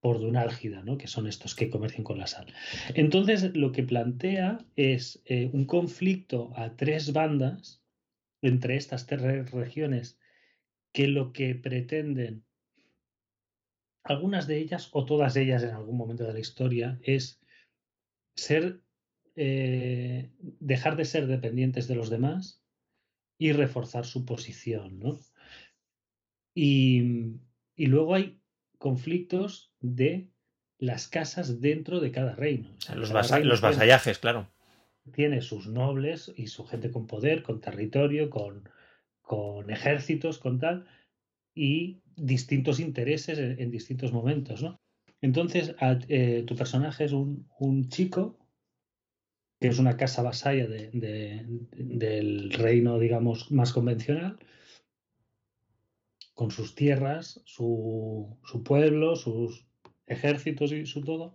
por Dunálgida, ¿no? que son estos que comercian con la sal. Entonces, lo que plantea es eh, un conflicto a tres bandas entre estas tres regiones que lo que pretenden, algunas de ellas o todas ellas en algún momento de la historia, es ser eh, dejar de ser dependientes de los demás y reforzar su posición, ¿no? Y, luego hay conflictos de las casas dentro de cada reino. los, los vasallajes, claro. Tiene sus nobles y su gente con poder, con territorio, con, con ejércitos, con tal, y distintos intereses en, distintos momentos, ¿no? Entonces, eh, tu personaje es un, un, chico que es una casa vasalla del reino, digamos, más convencional, con sus tierras, su, pueblo, sus ejércitos y su todo,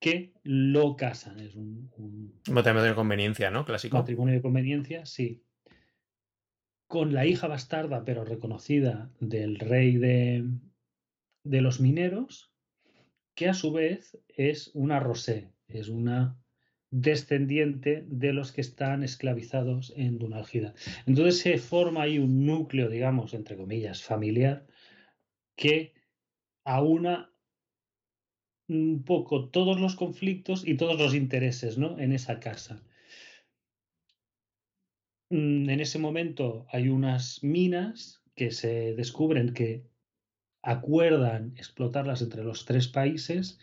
que lo casan. Es un, matrimonio de conveniencia, ¿no? Clásico. Matrimonio de conveniencia, sí. Con la hija bastarda, pero reconocida del rey de, de los mineros, que a su vez es una rosé, es una descendiente de los que están esclavizados en Dunalgida. Entonces se forma ahí un núcleo, digamos, entre comillas, familiar, que aúna un poco todos los conflictos y todos los intereses ¿no? en esa casa. Mm, en ese momento hay unas minas que se descubren que acuerdan explotarlas entre los tres países,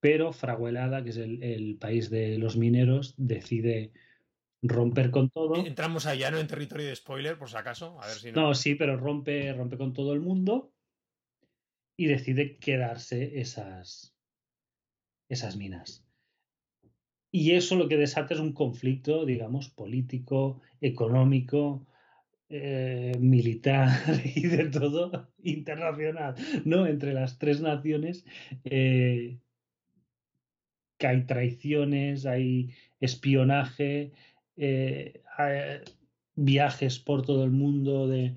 pero Fraguelada, que es el, país de los mineros, decide romper con todo. Entramos allá, ¿no? En territorio de spoiler, por si acaso. A ver si no... no, sí, pero rompe, rompe con todo el mundo y decide quedarse esas, esas minas. Y eso lo que desata es un conflicto, digamos, político, económico, eh, militar y de todo internacional, ¿no? Entre las tres naciones eh, que hay traiciones, hay espionaje, eh, viajes por todo el mundo de,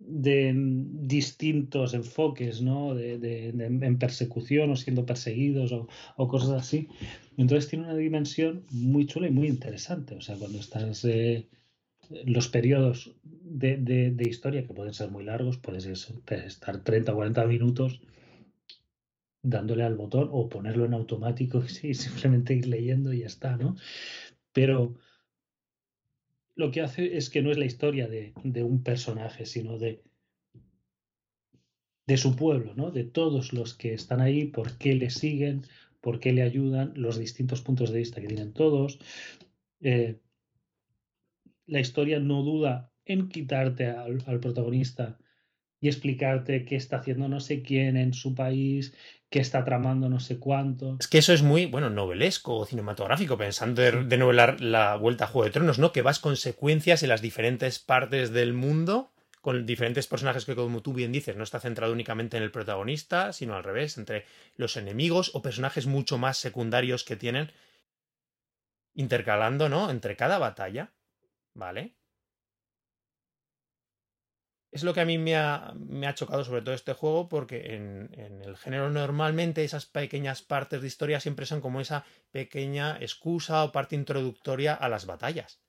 de distintos enfoques, ¿no? De, en persecución o siendo perseguidos o, cosas así. Entonces tiene una dimensión muy chula y muy interesante. O sea, cuando estás los periodos de, historia, que pueden ser muy largos, puedes estar 30 o 40 minutos dándole al botón o ponerlo en automático y simplemente ir leyendo y ya está, ¿no? Pero lo que hace es que no es la historia de, un personaje, sino de, de su pueblo, ¿no? De todos los que están ahí, por qué le siguen, por qué le ayudan, los distintos puntos de vista que tienen todos. Eh, la historia no duda en quitarte al, protagonista y explicarte qué está haciendo no sé quién en su país, qué está tramando no sé cuánto. Es que eso es muy, bueno, novelesco o cinematográfico, pensando de, novelar la vuelta a Juego de Tronos, ¿no? Que vas consecuencias en las diferentes partes del mundo, con diferentes personajes que, como tú bien dices, no está centrado únicamente en el protagonista, sino al revés, entre los enemigos o personajes mucho más secundarios que tienen, intercalando, ¿no? Entre cada batalla ¿Vale? Es lo que a mí me ha, me ha chocado sobre todo este juego porque en, en, el género normalmente esas pequeñas partes de historia siempre son como esa pequeña excusa o parte introductoria a las batallas.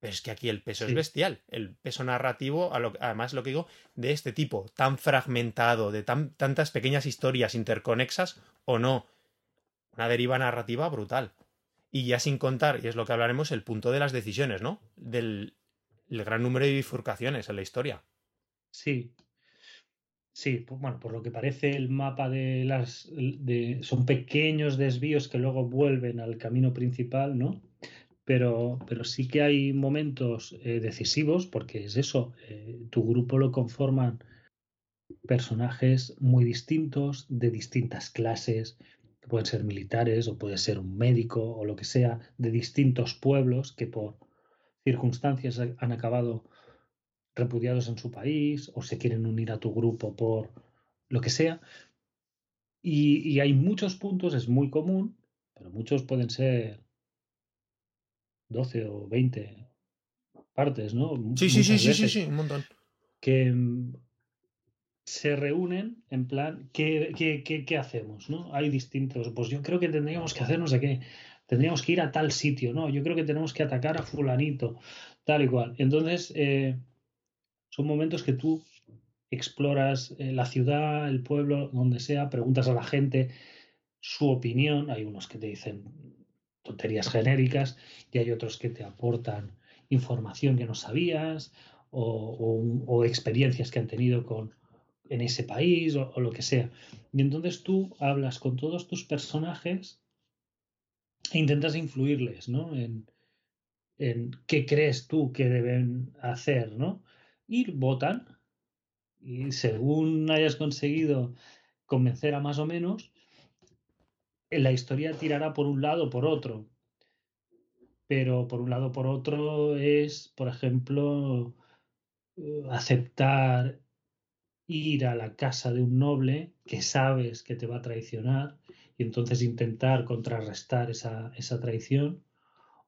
Pero es que aquí el peso es bestial. El peso narrativo, además lo que digo, de este tipo, tan fragmentado, de tan, tantas pequeñas historias interconexas o no. Una deriva narrativa brutal. Y ya sin contar, y es lo que hablaremos, el punto de las decisiones, ¿no? Del el gran número de bifurcaciones en la historia. Sí. Sí, bueno, por lo que parece el mapa de las de, son pequeños desvíos que luego vuelven al camino principal, ¿no? Pero, pero sí que hay momentos eh, decisivos, porque es eso, eh, tu grupo lo conforman personajes muy distintos, de distintas clases, pueden ser militares o puede ser un médico o lo que sea, de distintos pueblos que por circunstancias han acabado repudiados en su país o se quieren unir a tu grupo por lo que sea. Y, hay muchos puntos, es muy común, pero muchos pueden ser 12 o 20 partes, ¿no? Sí, sí, sí, sí, sí, sí, un montón. Que se reúnen en plan, ¿qué, qué, qué, hacemos? ¿no? Hay distintos, pues yo creo que tendríamos que hacernos de qué, tendríamos que ir a tal sitio, ¿no? Yo creo que tenemos que atacar a fulanito, tal y cual. Entonces, eh, son momentos que tú exploras eh, la ciudad, el pueblo, donde sea, preguntas a la gente su opinión, hay unos que te dicen tonterías genéricas y hay otros que te aportan información que no sabías o experiencias que han tenido con, en ese país o, lo que sea. Y entonces tú hablas con todos tus personajes e intentas influirles, ¿no? En, en qué crees tú que deben hacer, ¿no? Y votan. Y según hayas conseguido convencer a más o menos, la historia tirará por un lado o por otro. Pero por un lado o por otro es, por ejemplo, eh, aceptar ir a la casa de un noble que sabes que te va a traicionar y entonces intentar contrarrestar esa, esa traición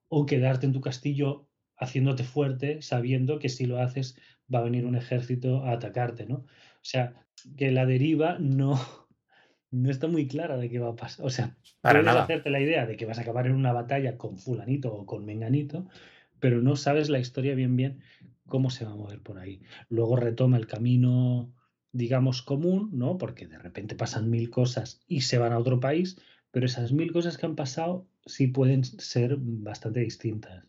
o quedarte en tu castillo haciéndote fuerte sabiendo que si lo haces va a venir un ejército a atacarte, ¿no? O sea, que la deriva no, no está muy clara de qué va a pasar. O sea, Para puedes hacerte la idea de que vas a acabar en una batalla con fulanito o con menganito, pero no sabes la historia bien bien cómo se va a mover por ahí. Luego retoma el camino digamos, común, ¿no? Porque de repente pasan mil cosas y se van a otro país, pero esas mil cosas que han pasado sí pueden ser bastante distintas.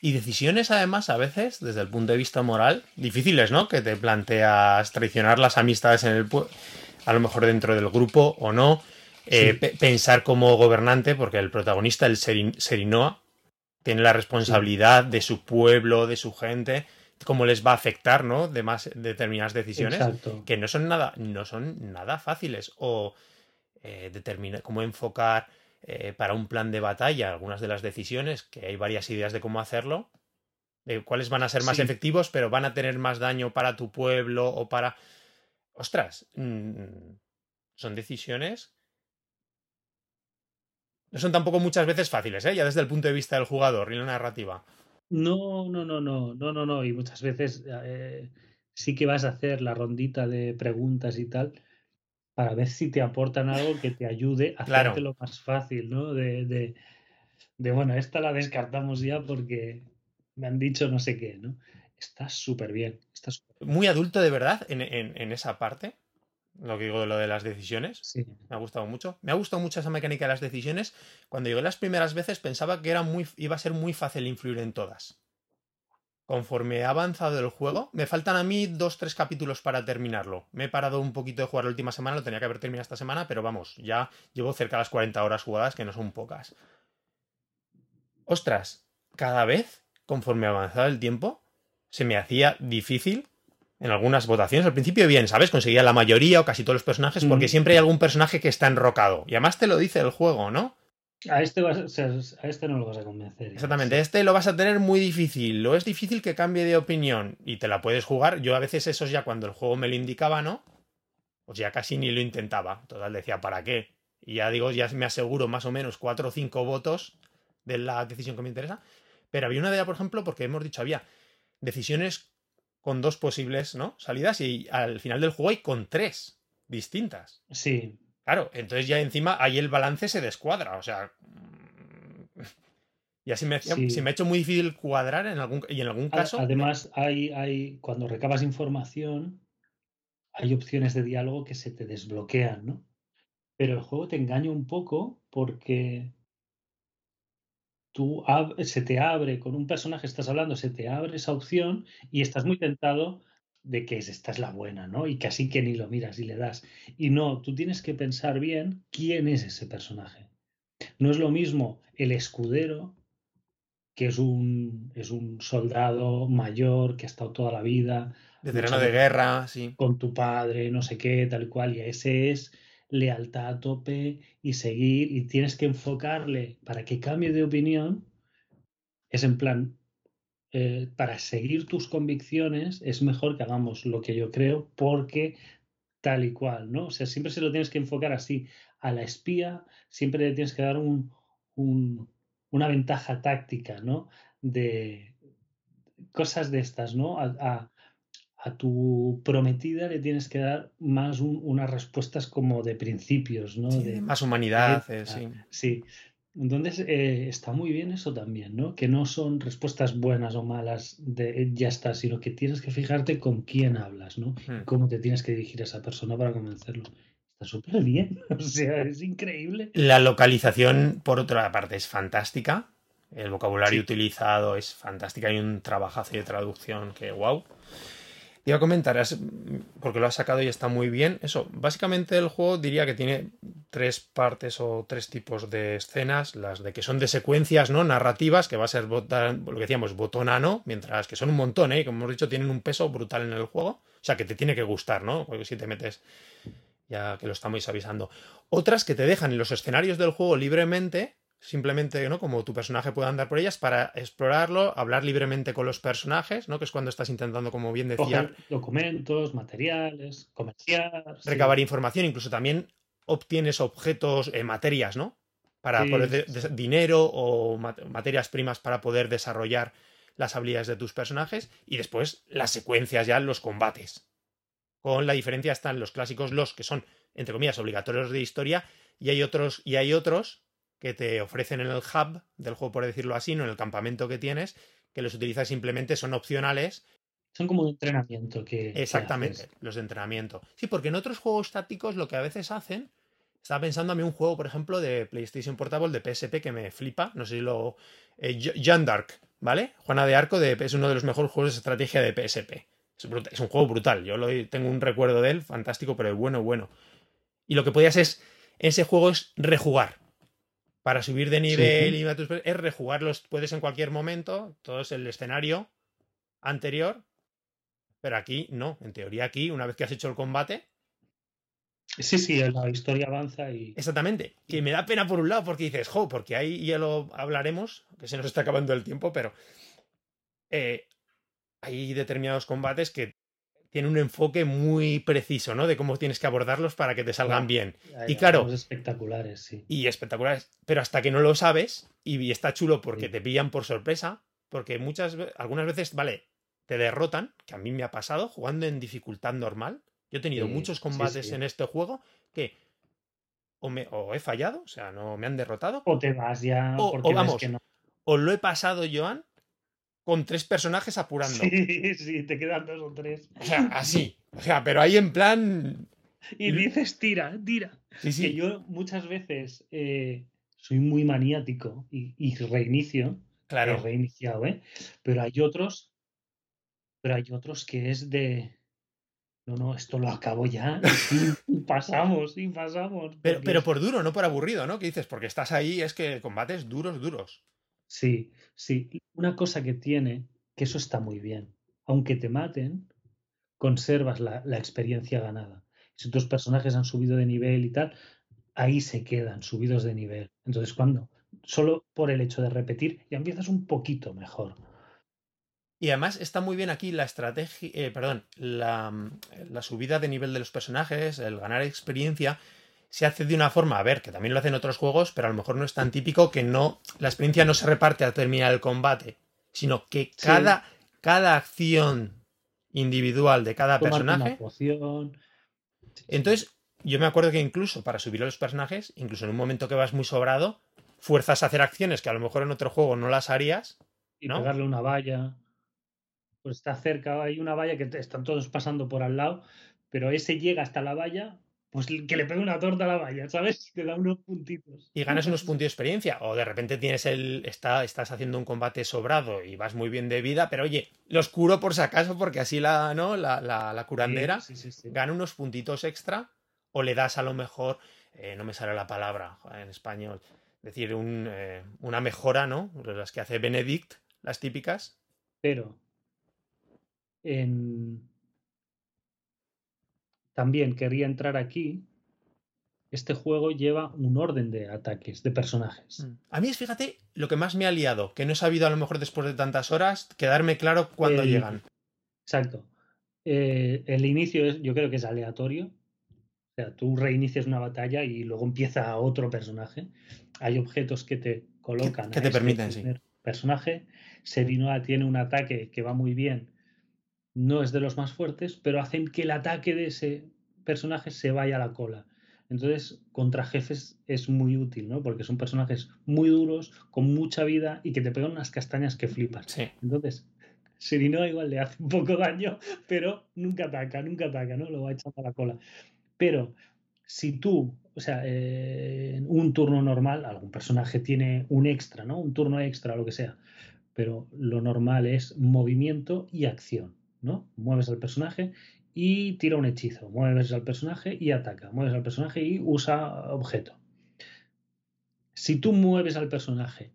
Y decisiones, además, a veces, desde el punto de vista moral, difíciles, ¿no? Que te planteas traicionar las amistades en el a lo mejor dentro del grupo o no. Eh, pensar como gobernante, porque el protagonista, el Serinoa, tiene la responsabilidad de su pueblo, de su gente, cómo les va a afectar, ¿no? De más determinadas decisiones que no son nada, no son nada fáciles. O eh, determinar cómo enfocar eh, para un plan de batalla algunas de las decisiones, que hay varias ideas de cómo hacerlo, de cuáles van a ser más efectivos, pero van a tener más daño para tu pueblo o para... Ostras, mm, son decisiones... No son tampoco muchas veces fáciles, ¿eh? ya desde el punto de vista del jugador y la narrativa. No, no, no, no, no, no, no. Y muchas veces eh, sí que vas a hacer la rondita de preguntas y tal, para ver si te aportan algo que te ayude a hacerte lo más fácil, ¿no? De, de, de, bueno, esta la descartamos ya porque me han dicho no sé qué, ¿no? Está súper bien. Está Muy adulto de verdad en, en, en, esa parte. Lo que digo de lo de las decisiones. Sí. Me ha gustado mucho. Me ha gustado mucho esa mecánica de las decisiones. Cuando llegué las primeras veces pensaba que era muy, iba a ser muy fácil influir en todas conforme ha avanzado el juego, me faltan a mí dos, tres capítulos para terminarlo. Me he parado un poquito de jugar la última semana, lo tenía que haber terminado esta semana, pero vamos, ya llevo cerca de las 40 horas jugadas, que no son pocas. Ostras, cada vez, conforme avanzaba el tiempo, se me hacía difícil en algunas votaciones. Al principio bien, ¿sabes? Conseguía la mayoría o casi todos los personajes, porque siempre hay algún personaje que está enrocado. Y además te lo dice el juego, ¿no? A este, a este no lo vas a convencer. Exactamente, este lo vas a tener muy difícil. Lo es difícil que cambie de opinión y te la puedes jugar. Yo a veces eso ya cuando el juego me lo indicaba, ¿no? Pues ya casi ni lo intentaba. Total decía, ¿para qué? Y ya digo, ya me aseguro más o menos cuatro o cinco votos de la decisión que me interesa. Pero había una de ellas, por ejemplo, porque hemos dicho, había decisiones con dos posibles, ¿no? Salidas y al final del juego hay con tres distintas. Sí. Claro, entonces ya encima ahí el balance se descuadra, o sea... Ya se me, me ha hecho muy difícil cuadrar en algún, y en algún caso... Además, hay, hay, cuando recabas información, hay opciones de diálogo que se te desbloquean, ¿no? Pero el juego te engaña un poco porque tú se te abre con un personaje, estás hablando, se te abre esa opción y estás muy tentado de que esta es la buena, ¿no? Y casi que ni lo miras y le das. Y no, tú tienes que pensar bien quién es ese personaje. No es lo mismo el escudero, que es un, es un soldado mayor que ha estado toda la vida. Veterano de guerra, sí. Con tu padre, no sé qué, tal y cual. Y ese es lealtad a tope y seguir. Y tienes que enfocarle para que cambie de opinión. Es en plan, eh, para seguir tus convicciones es mejor que hagamos lo que yo creo porque tal y cual, ¿no? O sea, siempre se lo tienes que enfocar así. A la espía siempre le tienes que dar un, una ventaja táctica, ¿no? De cosas de estas, ¿no? A, tu prometida le tienes que dar más unas respuestas como de principios, ¿no? de, más humanidad, eh, sí. Sí, entonces, eh, está muy bien eso también, ¿no? Que no son respuestas buenas o malas de eh, ya está, sino que tienes que fijarte con quién hablas, ¿no? Hmm. Cómo te tienes que dirigir a esa persona para convencerlo. Está súper bien, o sea, es increíble. La localización, por otra parte, es fantástica. El vocabulario utilizado es fantástico. Hay un trabajazo de traducción que, wow iba a comentar, porque lo has sacado y está muy bien. Eso, básicamente el juego diría que tiene tres partes o tres tipos de escenas, las de que son de secuencias, ¿no? Narrativas, que va a ser lo que decíamos, botona no, mientras que son un montón, ¿eh? Como hemos dicho, tienen un peso brutal en el juego. O sea, que te tiene que gustar, ¿no? Porque si te metes, ya que lo estamos avisando. Otras que te dejan en los escenarios del juego libremente simplemente, ¿no? Como tu personaje puede andar por ellas para explorarlo, hablar libremente con los personajes, ¿no? Que es cuando estás intentando, como bien decía... documentos, materiales, comerciales... Recabar información, incluso también obtienes objetos, eh, materias, ¿no? Para poder dinero o materias primas para poder desarrollar las habilidades de tus personajes y después las secuencias ya, los combates. Con la diferencia están los clásicos, los que son, entre comillas, obligatorios de historia y hay otros, y hay otros que te ofrecen en el hub del juego, por decirlo así, no en el campamento que tienes, que los utilizas simplemente, son opcionales. Son como de entrenamiento que. Exactamente, los de entrenamiento. Sí, porque en otros juegos tácticos lo que a veces hacen. Estaba pensando a mí un juego, por ejemplo, de PlayStation Portable de PSP que me flipa. No sé si lo. Eh, Dark. ¿vale? Juana de Arco de, es uno de los mejores juegos de estrategia de PSP. Es, un juego brutal. Yo lo, tengo un recuerdo de él, fantástico, pero bueno, bueno. Y lo que podías es, ese juego es rejugar. Para subir de nivel y es rejugarlos, puedes en cualquier momento, todo es el escenario anterior, pero aquí no, en teoría aquí, una vez que has hecho el combate, Sí, sí, la historia avanza y. Exactamente. Que me da pena por un lado porque dices, jo, porque ahí ya lo hablaremos, que se nos está acabando el tiempo, pero eh, hay determinados combates que tienen un enfoque muy preciso, ¿no? De cómo tienes que abordarlos para que te salgan bien. y claro. espectaculares, sí. Y espectaculares. Pero hasta que no lo sabes, y está chulo porque te pillan por sorpresa, porque muchas algunas veces, vale, te derrotan, que a mí me ha pasado jugando en dificultad normal yo he tenido muchos combates en este juego que o, me, o he fallado, o sea, no me han derrotado. O te vas ya. O, vamos, o lo he pasado, Joan, con tres personajes apurando. Sí, sí, te quedan dos o tres. O sea, así. O sea, pero ahí en plan. Y dices, tira, tira. Sí, sí. Que yo muchas veces eh, soy muy maniático y, reinicio. Claro. He reiniciado, ¿eh? Pero hay otros. Pero hay otros que es de no, no, esto lo acabo ya y pasamos, y pasamos. Pero, pero por duro, no por aburrido, ¿no? Que dices, porque estás ahí, es que combates duros, duros. Sí, sí. Una cosa que tiene, que eso está muy bien. Aunque te maten, conservas la, experiencia ganada. Si tus personajes han subido de nivel y tal, ahí se quedan subidos de nivel. Entonces, cuando solo por el hecho de repetir, ya empiezas un poquito mejor. Y además está muy bien aquí la estrategia, eh, perdón, la, la, subida de nivel de los personajes, el ganar experiencia, se hace de una forma, a ver, que también lo hacen otros juegos, pero a lo mejor no es tan típico que no, la experiencia no se reparte al terminar el combate, sino que cada, cada acción individual de cada personaje. Entonces, yo me acuerdo que incluso para subir a los personajes, incluso en un momento que vas muy sobrado, fuerzas a hacer acciones que a lo mejor en otro juego no las harías. Y pegarle una valla pues está cerca, hay una valla que están todos pasando por al lado, pero ese llega hasta la valla, pues que le pegue una torta a la valla, ¿sabes? Te da unos puntitos. Y ganas unos puntos de experiencia. O de repente tienes el. Está, estás haciendo un combate sobrado y vas muy bien de vida, pero oye, los curo por si acaso, porque así la, ¿no? La, la, curandera gana unos puntitos extra. O le das a lo mejor. Eh, no me sale la palabra en español. decir, un, eh, una mejora, ¿no? Las que hace Benedict, las típicas. Pero también quería entrar aquí. Este juego lleva un orden de ataques, de personajes. Mm. A mí es, fíjate, lo que más me ha liado, que no he sabido a lo mejor después de tantas horas quedarme claro cuándo llegan. Exacto. Eh, el inicio es, yo creo que es aleatorio. O sea, tú reinicias una batalla y luego empieza otro personaje. Hay objetos que te colocan. Que, te este permiten, sí. Personaje. Serinoa tiene un ataque que va muy bien no es de los más fuertes, pero hacen que el ataque de ese personaje se vaya a la cola. Entonces, contra jefes es muy útil, ¿no? Porque son personajes muy duros, con mucha vida y que te pegan unas castañas que flipas. Sí. Entonces, Serino igual le hace un poco daño, pero nunca ataca, nunca ataca, ¿no? Lo va echando a la cola. Pero si tú, o sea, en un turno normal, algún personaje tiene un extra, ¿no? Un turno extra, lo que sea. Pero lo normal es movimiento y acción. ¿No? Mueves al personaje y tira un hechizo. Mueves al personaje y ataca. Mueves al personaje y usa objeto. Si tú mueves al personaje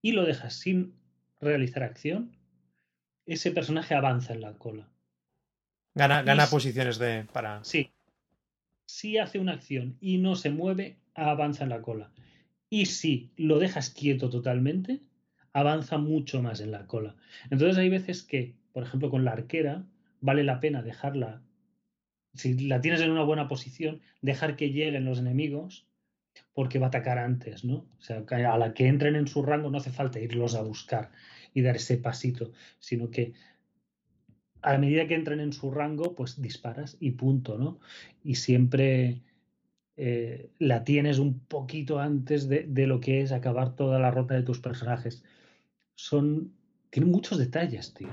y lo dejas sin realizar acción, ese personaje avanza en la cola. Gana, gana posiciones de para. Sí. Si hace una acción y no se mueve, avanza en la cola. Y si lo dejas quieto totalmente, avanza mucho más en la cola. Entonces hay veces que por ejemplo, con la arquera, vale la pena dejarla, si la tienes en una buena posición, dejar que lleguen los enemigos porque va a atacar antes, ¿no? O sea, a la que entren en su rango no hace falta irlos a buscar y dar ese pasito, sino que a medida que entren en su rango, pues disparas y punto, ¿no? Y siempre eh, la tienes un poquito antes de, de, lo que es acabar toda la rota de tus personajes. Son. Tienen muchos detalles, tío.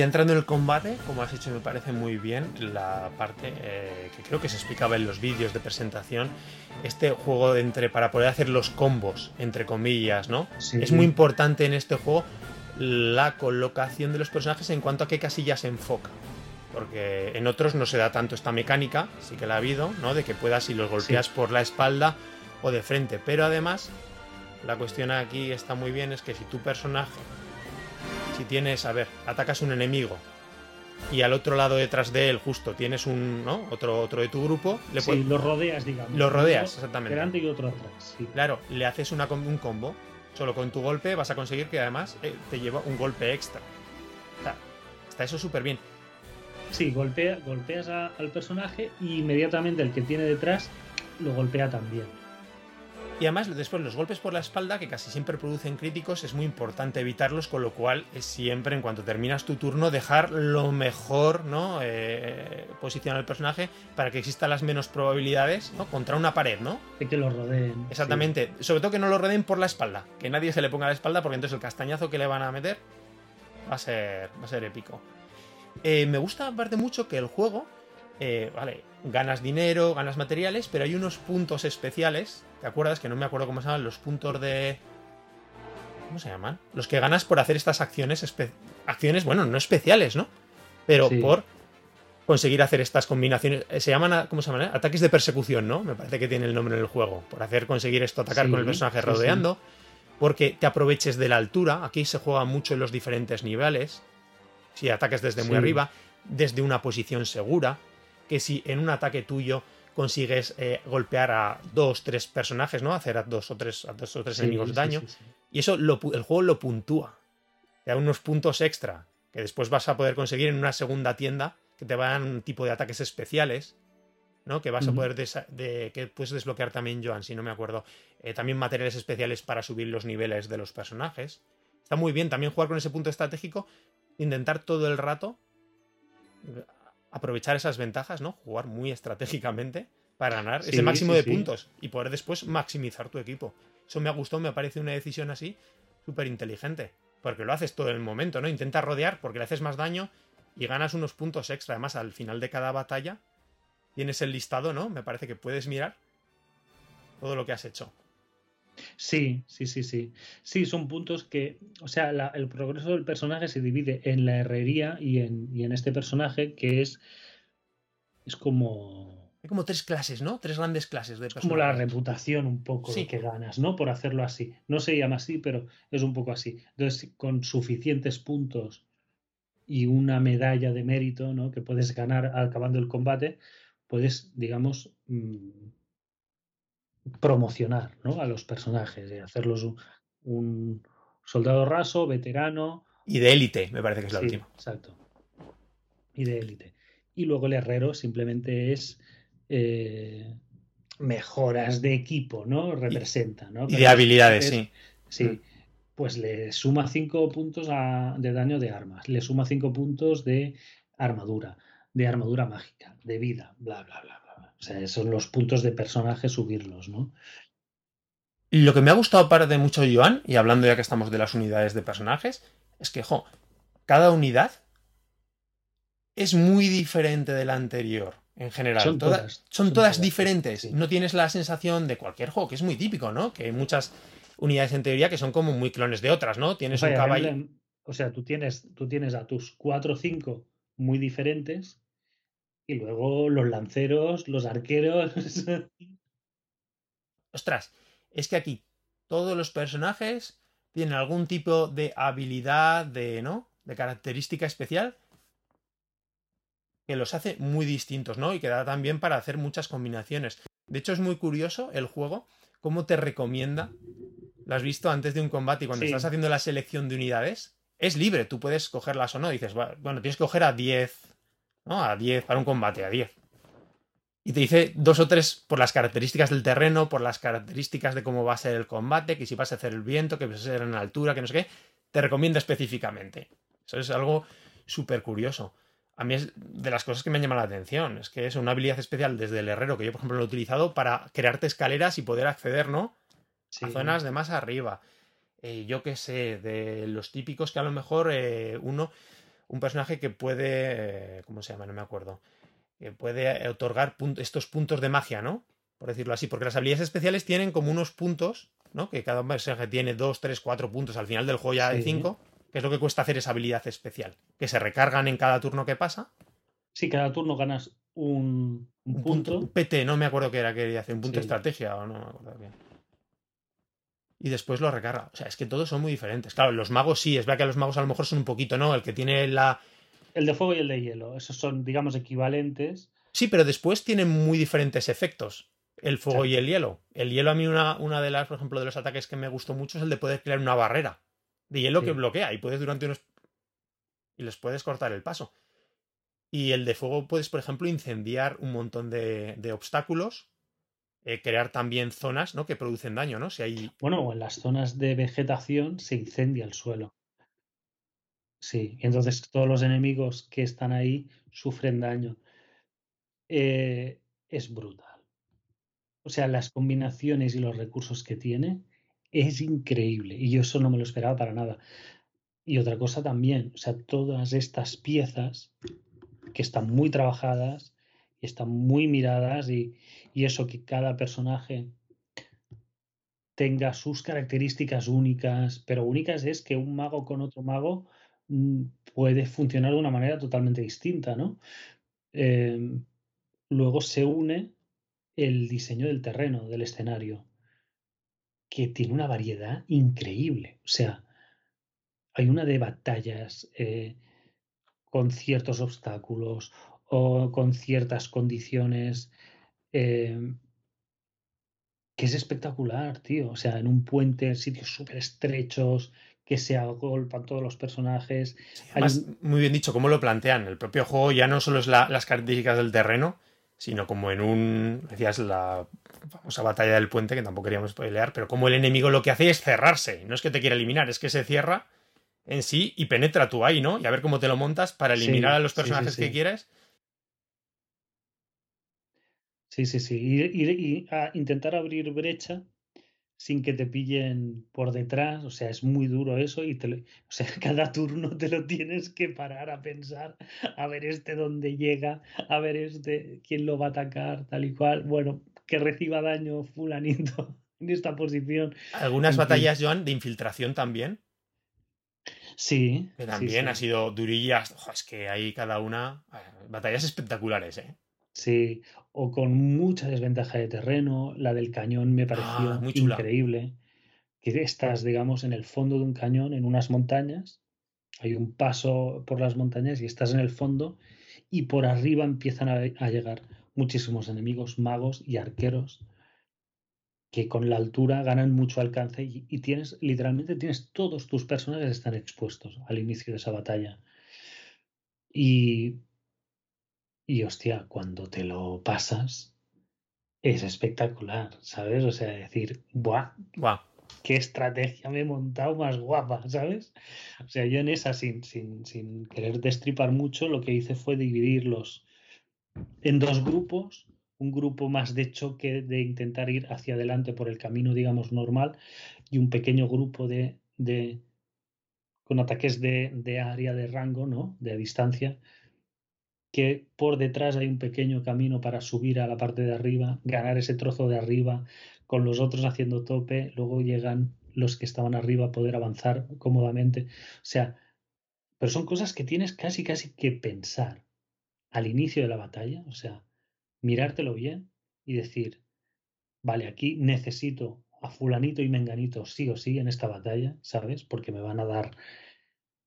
Ya entrando en el combate, como has hecho, me parece muy bien la parte eh, que creo que se explicaba en los vídeos de presentación. Este juego de entre para poder hacer los combos, entre comillas, ¿no? Es muy importante en este juego la colocación de los personajes en cuanto a qué casilla se enfoca. Porque en otros no se da tanto esta mecánica, sí que la ha habido, ¿no? De que puedas, si los golpeas por la espalda o de frente. Pero además, la cuestión aquí está muy bien, es que si tu personaje si tienes, a ver, atacas un enemigo y al otro lado detrás de él justo tienes un, ¿no? Otro, otro de tu grupo. Le sí, lo rodeas, digamos. Lo rodeas, exactamente. Delante y otro atrás. Claro, le haces una, un combo. Solo con tu golpe vas a conseguir que además eh, te lleva un golpe extra. Está, eso súper bien. Sí, golpea, golpeas al personaje y inmediatamente el que tiene detrás lo golpea también. Y además, después los golpes por la espalda, que casi siempre producen críticos, es muy importante evitarlos, con lo cual es siempre, en cuanto terminas tu turno, dejar lo mejor, ¿no? Eh, posicionar al personaje para que existan las menos probabilidades, ¿no? Contra una pared, ¿no? De que lo rodeen. Exactamente. Sobre todo que no lo rodeen por la espalda. Que nadie se le ponga la espalda, porque entonces el castañazo que le van a meter va a ser, va a ser épico. Eh, me gusta aparte mucho que el juego, eh, vale, ganas dinero, ganas materiales, pero hay unos puntos especiales ¿Te acuerdas? Que no me acuerdo cómo se llaman los puntos de. ¿Cómo se llaman? Los que ganas por hacer estas acciones. Acciones, bueno, no especiales, ¿no? Pero por conseguir hacer estas combinaciones. Eh, se llaman, ¿cómo se llaman? Ataques de persecución, ¿no? Me parece que tiene el nombre en el juego. Por hacer conseguir esto, atacar con el personaje rodeando. Porque te aproveches de la altura. Aquí se juega mucho en los diferentes niveles. Si ataques desde muy arriba, desde una posición segura. Que si en un ataque tuyo consigues eh, golpear a dos, tres personajes, ¿no? Hacer a dos o tres, a dos o tres enemigos daño. y eso el juego lo puntúa. Te da unos puntos extra que después vas a poder conseguir en una segunda tienda que te van un tipo de ataques especiales. ¿no? Que vas a poder de, que puedes desbloquear también, Joan, si no me acuerdo. Eh, también materiales especiales para subir los niveles de los personajes. Está muy bien también jugar con ese punto estratégico. Intentar todo el rato aprovechar esas ventajas, ¿no? Jugar muy estratégicamente para ganar ese máximo de puntos y poder después maximizar tu equipo. Eso me ha gustado, me parece una decisión así súper inteligente. Porque lo haces todo en el momento, ¿no? Intenta rodear porque le haces más daño y ganas unos puntos extra. Además, al final de cada batalla tienes el listado, ¿no? Me parece que puedes mirar todo lo que has hecho. Sí, sí, sí, sí. Sí, son puntos que, o sea, el progreso del personaje se divide en la herrería y en, y en este personaje que es, es como... Hay como tres clases, ¿no? Tres grandes clases de personaje. Como la reputación un poco que ganas, ¿no? Por hacerlo así. No se llama así, pero es un poco así. Entonces, con suficientes puntos y una medalla de mérito, ¿no? Que puedes ganar acabando el combate, puedes, digamos, mm, promocionar ¿no? a los personajes, de hacerlos un, soldado raso, veterano. Y de élite, me parece que es la última. Exacto. Y de élite. Y luego el herrero simplemente es eh, mejoras de equipo, ¿no? Representa, ¿no? Y de habilidades, sí. Sí. Mm. Pues le suma 5 puntos de daño de armas, le suma 5 puntos de armadura, de armadura mágica, de vida, bla, bla, bla. O sea, son los puntos de personaje subirlos, ¿no? Lo que me ha gustado de mucho Joan, y hablando ya que estamos de las unidades de personajes, es que, jo, cada unidad es muy diferente de la anterior, en general. Son todas, son todas, diferentes. No tienes la sensación de cualquier juego, que es muy típico, ¿no? Que hay muchas unidades en teoría que son como muy clones de otras, ¿no? Tienes un caballo. O sea, tú tienes, tú tienes a tus cuatro o cinco muy diferentes y luego los lanceros, los arqueros. Ostras, es que aquí todos los personajes tienen algún tipo de habilidad, de, ¿no? De característica especial que los hace muy distintos, ¿no? Y que da también para hacer muchas combinaciones. De hecho, es muy curioso el juego, cómo te recomienda. Lo has visto antes de un combate y cuando estás haciendo la selección de unidades, es libre, tú puedes cogerlas o no. Dices, bueno, tienes que coger a 10 ¿no? A 10, para un combate, a 10. Y te dice dos o tres por las características del terreno, por las características de cómo va a ser el combate, que si vas a hacer el viento, que vas a ser en altura, que no sé qué, te recomienda específicamente. Eso es algo súper curioso. A mí es de las cosas que me han llamado la atención. Es que es una habilidad especial desde el herrero, que yo, por ejemplo, lo he utilizado para crearte escaleras y poder acceder, ¿no? A zonas de más arriba. Eh, yo qué sé, de los típicos que a lo mejor eh, uno un personaje que puede. Eh, ¿Cómo se llama? No me acuerdo. Que puede otorgar estos puntos de magia, ¿no? Por decirlo así. Porque las habilidades especiales tienen como unos puntos, ¿no? Que cada personaje tiene dos, tres, cuatro puntos al final del juego ya de cinco. Que es lo que cuesta hacer esa habilidad especial. Que se recargan en cada turno que pasa. Sí, cada turno ganas un, punto. Un PT, no me acuerdo qué era, quería hacer un punto de estrategia o no me acuerdo bien. Y después lo recarga. O sea, es que todos son muy diferentes. Claro, los magos sí, es verdad que los magos a lo mejor son un poquito, ¿no? El que tiene la. El de fuego y el de hielo. Esos son, digamos, equivalentes. Sí, pero después tienen muy diferentes efectos. El fuego y el hielo. El hielo, a mí, una, una de las, por ejemplo, de los ataques que me gustó mucho es el de poder crear una barrera de hielo que bloquea y puedes durante unos. y les puedes cortar el paso. Y el de fuego puedes, por ejemplo, incendiar un montón de, obstáculos, eh, crear también zonas ¿no? que producen daño, ¿no? Si hay... Bueno, en las zonas de vegetación se incendia el suelo. Sí, y entonces todos los enemigos que están ahí sufren daño. Eh, es brutal. O sea, las combinaciones y los recursos que tiene es increíble. Y yo eso no me lo esperaba para nada. Y otra cosa también, o sea, todas estas piezas que están muy trabajadas y están muy miradas y, eso que cada personaje tenga sus características únicas, pero únicas es que un mago con otro mago mm, puede funcionar de una manera totalmente distinta, ¿no? Em, luego se une el diseño del terreno, del escenario, que tiene una variedad increíble. O sea, hay una de batallas, eh, con ciertos obstáculos o con ciertas condiciones. Em, que es espectacular, tío. O sea, en un puente, sitios súper estrechos, que se agolpan todos los personajes. además, muy bien dicho, cómo lo plantean. El propio juego ya no solo es las características del terreno, sino como en un. Decías la famosa batalla del puente, que tampoco queríamos pelear, pero como el enemigo lo que hace es cerrarse. No es que te quiera eliminar, es que se cierra en sí y penetra tú ahí, ¿no? Y a ver cómo te lo montas para eliminar a los personajes que quieres. Sí, sí, sí. Y, intentar abrir brecha sin que te pillen por detrás, o sea, es muy duro eso y te o sea, cada turno te lo tienes que parar a pensar, a ver este dónde llega, a ver este quién lo va a atacar, tal y cual, bueno, que reciba daño fulanito en esta posición. Algunas batallas, Joan, de infiltración también, Sí. Que también ha sido durillas. es que hay cada una. Batallas espectaculares, ¿eh? Sí. O con mucha desventaja de terreno. La del cañón me pareció ah, increíble. Que estás, digamos, en el fondo de un cañón, en unas montañas. Hay un paso por las montañas y estás en el fondo. Y por arriba empiezan a llegar muchísimos enemigos, magos y arqueros que con la altura ganan mucho alcance y, tienes, literalmente tienes todos tus personajes están expuestos al inicio de esa batalla. Y, y hostia, cuando te lo pasas, es espectacular, ¿sabes? O sea, decir, ¡buah! ¡Buah! ¿Qué estrategia me he montado más guapa, ¿sabes? O sea, yo en esa, sin, sin, sin querer destripar mucho, lo que hice fue dividirlos en dos grupos un grupo más de choque de intentar ir hacia adelante por el camino, digamos, normal, y un pequeño grupo de, de con ataques de, de, área de rango, ¿no? De distancia, que por detrás hay un pequeño camino para subir a la parte de arriba, ganar ese trozo de arriba, con los otros haciendo tope, luego llegan los que estaban arriba a poder avanzar cómodamente. O sea, pero son cosas que tienes casi, casi que pensar al inicio de la batalla, o sea, mirártelo bien y decir, vale, aquí necesito a fulanito y menganito sí o sí en esta batalla, ¿sabes? Porque me van a dar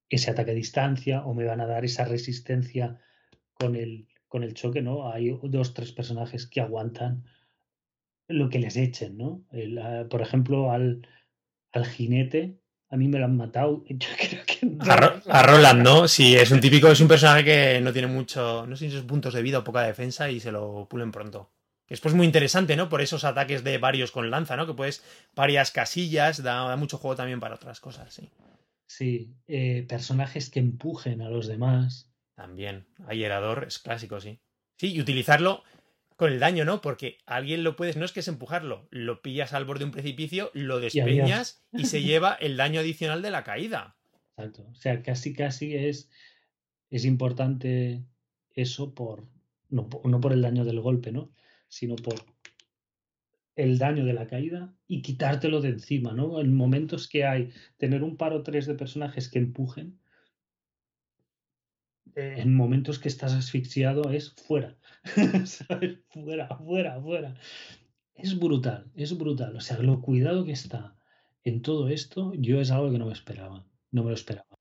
ese ataque a distancia o me van a dar esa resistencia con el, con el choque, ¿no? Hay dos, tres personajes que aguantan lo que les echen, ¿no? Ah, por ejemplo, al, al jinete, a mí me lo han matado. Yo creo que a, Roland, ¿no? Sí, es un típico, es un personaje que no tiene mucho, no sé si puntos de vida o poca defensa y se lo pulen pronto. Es pues muy interesante, ¿no? Por esos ataques de varios con lanza, ¿no? Que puedes varias casillas, da, mucho juego también para otras cosas, sí. Sí, eh, personajes que empujen a los demás. También. Ayerador es clásico, sí. Sí, y utilizarlo con el daño, ¿no? Porque alguien lo puedes, no es que es empujarlo, lo pillas al borde de un precipicio, lo despeñas y, se lleva el daño adicional de la caída. Exacto. O sea, casi casi es es importante eso por no, no por el daño del golpe, ¿no? Sino por el daño de la caída y quitártelo de encima, ¿no? En momentos que hay, tener un par o tres de personajes que empujen, en momentos que estás asfixiado es fuera. Fuera, fuera, fuera. Es brutal, es brutal. O sea, lo cuidado que está en todo esto, yo es algo que no me esperaba, no me lo esperaba.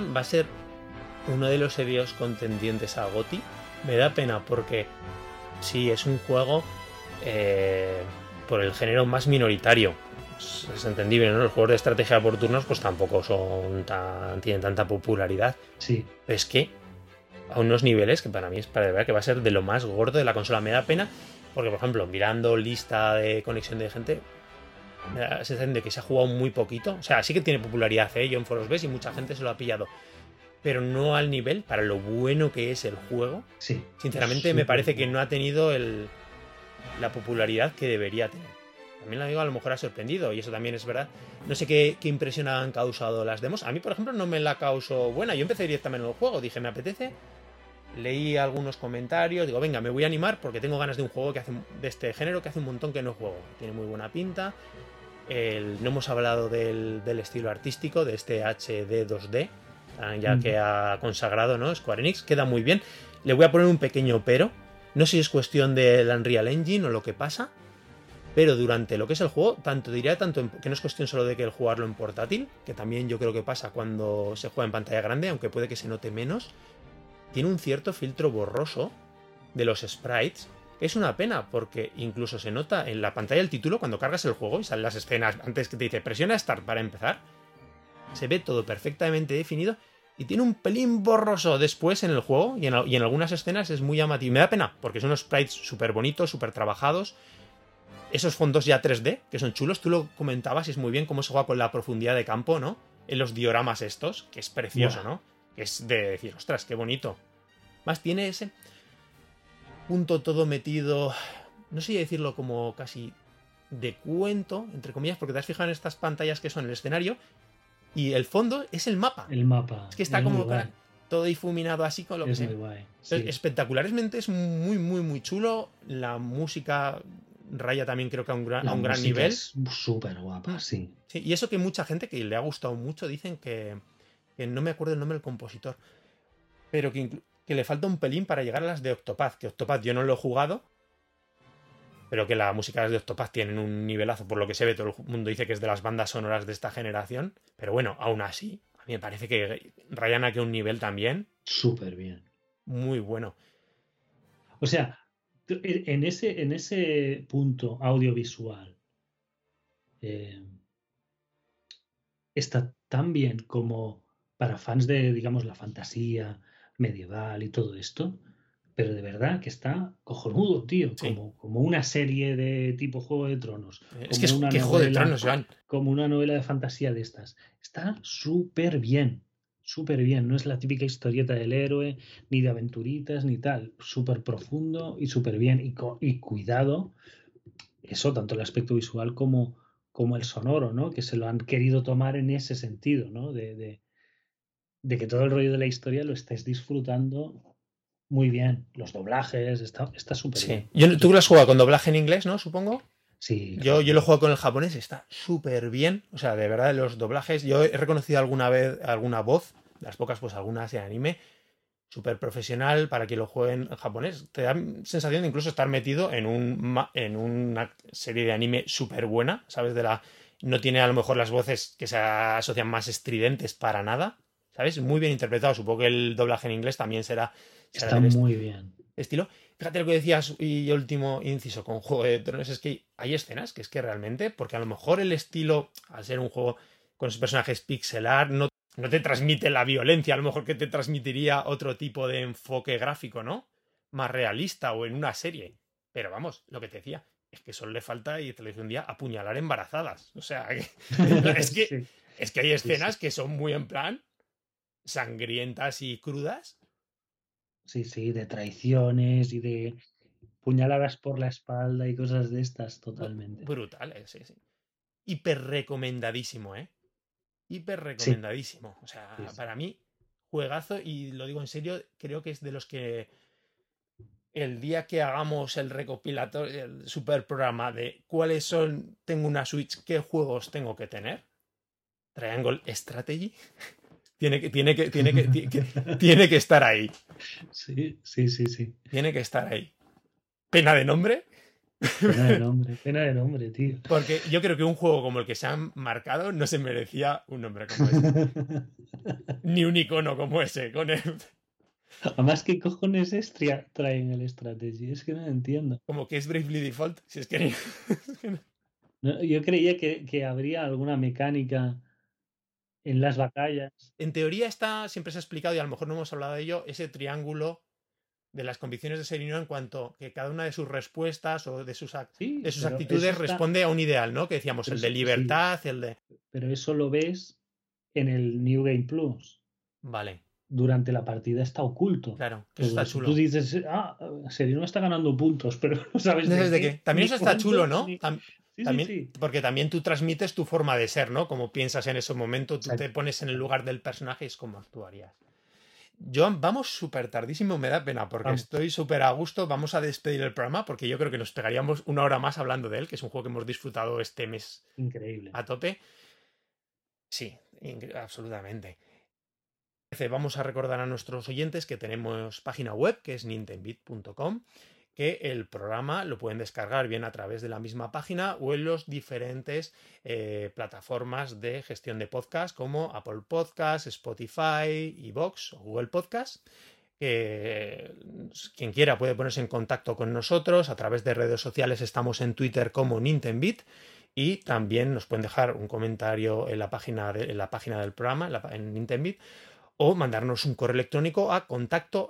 Va a ser uno de los serios contendientes a GOTI. Me da pena porque sí, es un juego eh, por el género más minoritario. Es, entendible, ¿no? Los juegos de estrategia por turnos pues tampoco son tan, tienen tanta popularidad. Sí. es que a unos niveles que para mí es para ver que va a ser de lo más gordo de la consola. Me da pena porque, por ejemplo, mirando lista de conexión de gente, me da la sensación de que se ha jugado muy poquito. O sea, sí que tiene popularidad, ¿eh? Yo en Foros ves y mucha gente se lo ha pillado. Pero no al nivel para lo bueno que es el juego. Sí. Sinceramente, me parece que no ha tenido el, la popularidad que debería tener. También lo digo, a lo mejor ha sorprendido, y eso también es verdad. No sé qué, qué impresión han causado las demos. A mí, por ejemplo, no me la causó buena. Yo empecé directamente en el juego, dije, me apetece. Leí algunos comentarios, digo, venga, me voy a animar porque tengo ganas de un juego que hace, de este género que hace un montón que no juego. Tiene muy buena pinta no hemos hablado del, estilo artístico, de este HD 2D, ah, ya que ha consagrado ¿no? Square Enix. Queda muy bien. Le voy a poner un pequeño pero. No sé si es cuestión del Unreal Engine o lo que pasa. Pero durante lo que es el juego, tanto diría tanto que no es cuestión solo de que el jugarlo en portátil, que también yo creo que pasa cuando se juega en pantalla grande, aunque puede que se note menos, tiene un cierto filtro borroso de los sprites es una pena porque incluso se nota en la pantalla del título cuando cargas el juego y salen las escenas antes que te dice presiona Start para empezar. Se ve todo perfectamente definido y tiene un pelín borroso después en el juego y en, algunas escenas es muy llamativo. Me da pena porque son unos sprites súper bonitos, súper trabajados. Esos fondos ya 3D, que son chulos, tú lo comentabas y es muy bien cómo se juega con la profundidad de campo, ¿no? En los dioramas estos, que es precioso, ¿no? Que es de decir, ostras, qué bonito. Más tiene ese punto todo metido, no sé decirlo como casi de cuento, entre comillas, porque te has fijado en estas pantallas que son el escenario y el fondo es el mapa. El mapa. Es que está como todo difuminado así con lo que sea. Espectacularmente es muy, muy, muy chulo. La música raya también creo que a un gran, a un gran nivel. Es súper guapa, sí. sí. Y eso que mucha gente que le ha gustado mucho dicen que, que no me acuerdo el nombre del compositor, pero que que le falta un pelín para llegar a las de Octopath, que Octopath yo no lo he jugado, pero que las músicas de Octopath tienen un nivelazo, por lo que se ve, todo el mundo dice que es de las bandas sonoras de esta generación, pero bueno, aún así, a mí me parece que rayan aquí un nivel también. Súper bien. Muy bueno. O sea, en ese, en ese punto audiovisual, eh, está tan bien como para fans de, digamos, la fantasía, medieval y todo esto, pero de verdad que está cojonudo, tío, como, como una serie de tipo Juego de Tronos. Es que es una Juego de Tronos, Como una novela de fantasía de estas. Está súper bien, súper bien. No es la típica historieta del héroe, ni de aventuritas, ni tal. Súper profundo y súper bien. Y, y cuidado, eso, tanto el aspecto visual como, como el sonoro, ¿no? Que se lo han querido tomar en ese sentido, ¿no? de de que todo el rollo de la historia lo estés disfrutando muy bien. Los doblajes, está súper bien. Yo, tú lo has jugado con doblaje en inglés, ¿no? Supongo. Sí. Yo, yo lo juego con el japonés, está súper bien. O sea, de verdad, los doblajes. Yo he reconocido alguna vez alguna voz, las pocas, pues algunas de anime. súper profesional para que lo jueguen en japonés. Te da sensación de incluso estar metido en, un, en una serie de anime súper buena, ¿sabes? De la, no tiene a lo mejor las voces que se asocian más estridentes para nada, ¿sabes? Muy bien interpretado. Supongo que el doblaje en inglés también será. Está muy bien. Estilo. Fíjate lo que decías, y último inciso con Juego de Tronos, es que hay escenas que es que realmente, porque a lo mejor el estilo, al ser un juego con sus personajes pixelar, no no te transmite la violencia, a lo mejor que te transmitiría otro tipo de enfoque gráfico, ¿no? Más realista o en una serie. Pero vamos, lo que te decía, es que solo le falta, y te lo dije un día, apuñalar embarazadas. O sea, es, que, es que hay escenas que son muy en plan sangrientas y crudas. Sí, sí, de traiciones y de puñaladas por la espalda y cosas de estas, totalmente. Brutales, sí, sí. Hiper recomendadísimo, ¿eh? hiper recomendadísimo. O sea, para mí, juegazo, y lo digo en serio, creo que es de los que el día que hagamos el recopilatorio, el super programa de cuáles son, tengo una Switch, qué juegos tengo que tener, Triangle Strategy, tiene que, tiene que, tiene que, tiene que estar ahí. Sí, sí, sí, sí. Tiene que estar ahí. Pena de nombre, Pena de nombre, pena de nombre, tío. Porque yo creo que un juego como el que se han marcado no se merecía un nombre como ese. Ni un icono como ese, con él. Además, ¿qué cojones es traen el strategy? Es que no entiendo. Como que es Bravely Default, si es que... yo creía que, que habría alguna mecánica en las batallas. En teoría está, siempre se ha explicado, y a lo mejor no hemos hablado de ello, ese triángulo de las convicciones de Serino en cuanto que cada una de sus respuestas o de sus, de sus actitudes responde a un ideal, ¿no? Que decíamos, el de libertad, el de... Pero eso lo ves en el New Game Plus. Vale. Durante la partida está oculto. Claro, que está chulo. Tú dices, ah, Serino está ganando puntos, pero no sabes de, qué. También eso está chulo, ¿no? También, Porque también tú transmites tu forma de ser, ¿no? Como piensas en ese momento, tú te pones en el lugar del personaje y es como actuarías. Joan, vamos súper tardísimo, me da pena porque estoy súper a gusto. Vamos a despedir el programa porque yo creo que nos pegaríamos una hora más hablando de él, que es un juego que hemos disfrutado este mes. Increíble. A tope. Sí, absolutamente. Vamos a recordar a nuestros oyentes que tenemos página web que es nintendbit.com que el programa lo pueden descargar bien a través de la misma página o en los diferentes eh, plataformas de gestión de podcast como Apple Podcast, Spotify, Evox o Google Podcast. quien quiera puede ponerse en contacto con nosotros a través de redes sociales. Estamos en Twitter como Nintendbit y también nos pueden dejar un comentario en la página, en la página del programa en, Nintendbit o mandarnos un correo electrónico a contacto.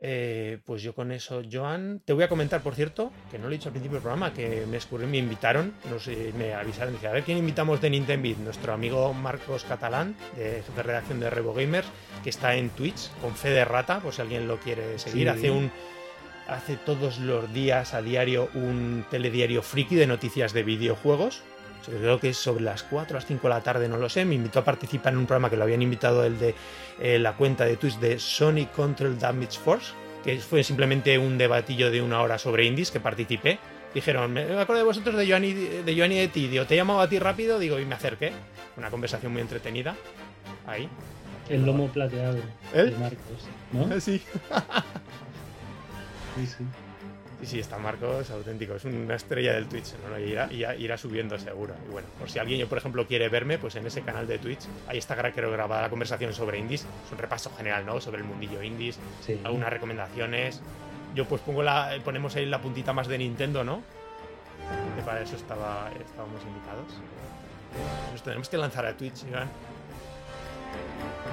Eh, pues yo con eso, Joan, te voy a comentar, por cierto, que no lo he dicho al principio del programa, que me escurrí, me invitaron, no sé, me avisaron, dice, a ver quién invitamos de Nintendo nuestro amigo Marcos Catalán, de jefe de redacción de Revo Gamers, que está en Twitch con fe de rata, por si alguien lo quiere seguir, hace un hace todos los días a diario un telediario friki de noticias de videojuegos. Creo que es sobre las 4 o las 5 de la tarde, no lo sé. Me invitó a participar en un programa que lo habían invitado el de eh, la cuenta de Twitch de Sonic Control Damage Force, que fue simplemente un debatillo de una hora sobre indies que participé. Dijeron, me acuerdo de vosotros de Joanny de, Joanny de ti, digo, te he llamado a ti rápido, digo, y me acerqué. Una conversación muy entretenida. Ahí. El lomo plateado. ¿El? De Marcos, ¿no? Sí. sí, sí. Sí, sí, está Marcos auténtico, es una estrella del Twitch, ¿no? irá, irá, subiendo seguro. Y bueno, por si alguien, yo por ejemplo, quiere verme, pues en ese canal de Twitch, ahí está creo grabada la conversación sobre indies, es un repaso general, ¿no? Sobre el mundillo indies, algunas recomendaciones. Yo pues pongo la, ponemos ahí la puntita más de Nintendo, ¿no? Que para eso estaba, estábamos invitados. Nos tenemos que lanzar a Twitch, Iván.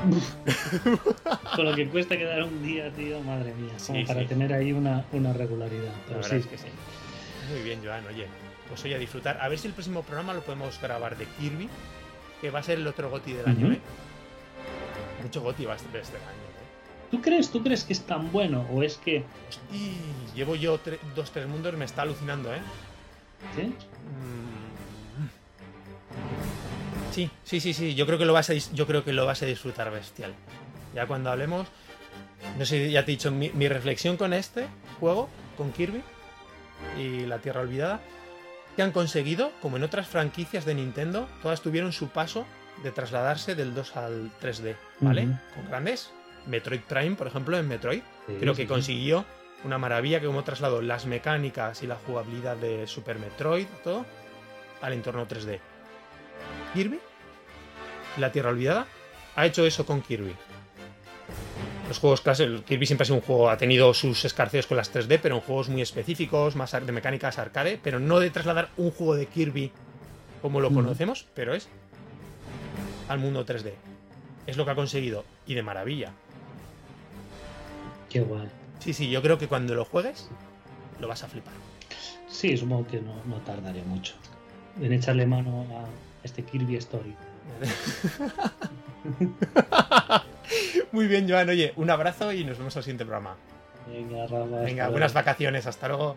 Con lo que cuesta quedar un día, tío, madre mía. Como para tener ahí una, regularidad. Pero sí. que sí. Muy bien, Joan, oye. Pues oye, a disfrutar. A ver si el próximo programa lo podemos grabar de Kirby, que va a ser el otro Goti del año, ¿eh? Mucho Goti va a ser este año, ¿eh? ¿Tú crees, ¿Tú crees que es tan bueno o es que.? Y llevo yo dos, tres mundos, me está alucinando, ¿eh? ¿Sí? Mm, Sí, sí, sí, sí. Yo creo que lo vas a, yo creo que lo vas a disfrutar bestial. Ya cuando hablemos, no sé, ya te he dicho mi, reflexión con este juego, con Kirby y la Tierra Olvidada, que han conseguido, como en otras franquicias de Nintendo, todas tuvieron su paso de trasladarse del 2 al 3D, ¿vale? Con grandes. Metroid Prime, por ejemplo, en Metroid, creo que consiguió una maravilla que como trasladó las mecánicas y la jugabilidad de Super Metroid, todo, al entorno 3D. Kirby, la Tierra Olvidada, ha hecho eso con Kirby. Los juegos clásicos, Kirby siempre ha sido un juego, ha tenido sus escarceos con las 3D, pero en juegos muy específicos, más de mecánicas arcade, pero no de trasladar un juego de Kirby como lo conocemos, pero es al mundo 3D. Es lo que ha conseguido, y de maravilla. Qué guay. Sí, sí, yo creo que cuando lo juegues, lo vas a flipar. Sí, supongo que no, no tardaré mucho en echarle mano a este Kirby Story. Muy bien, Joan. Oye, un abrazo y nos vemos al siguiente programa. Venga, Venga, buenas vacaciones. Hasta luego.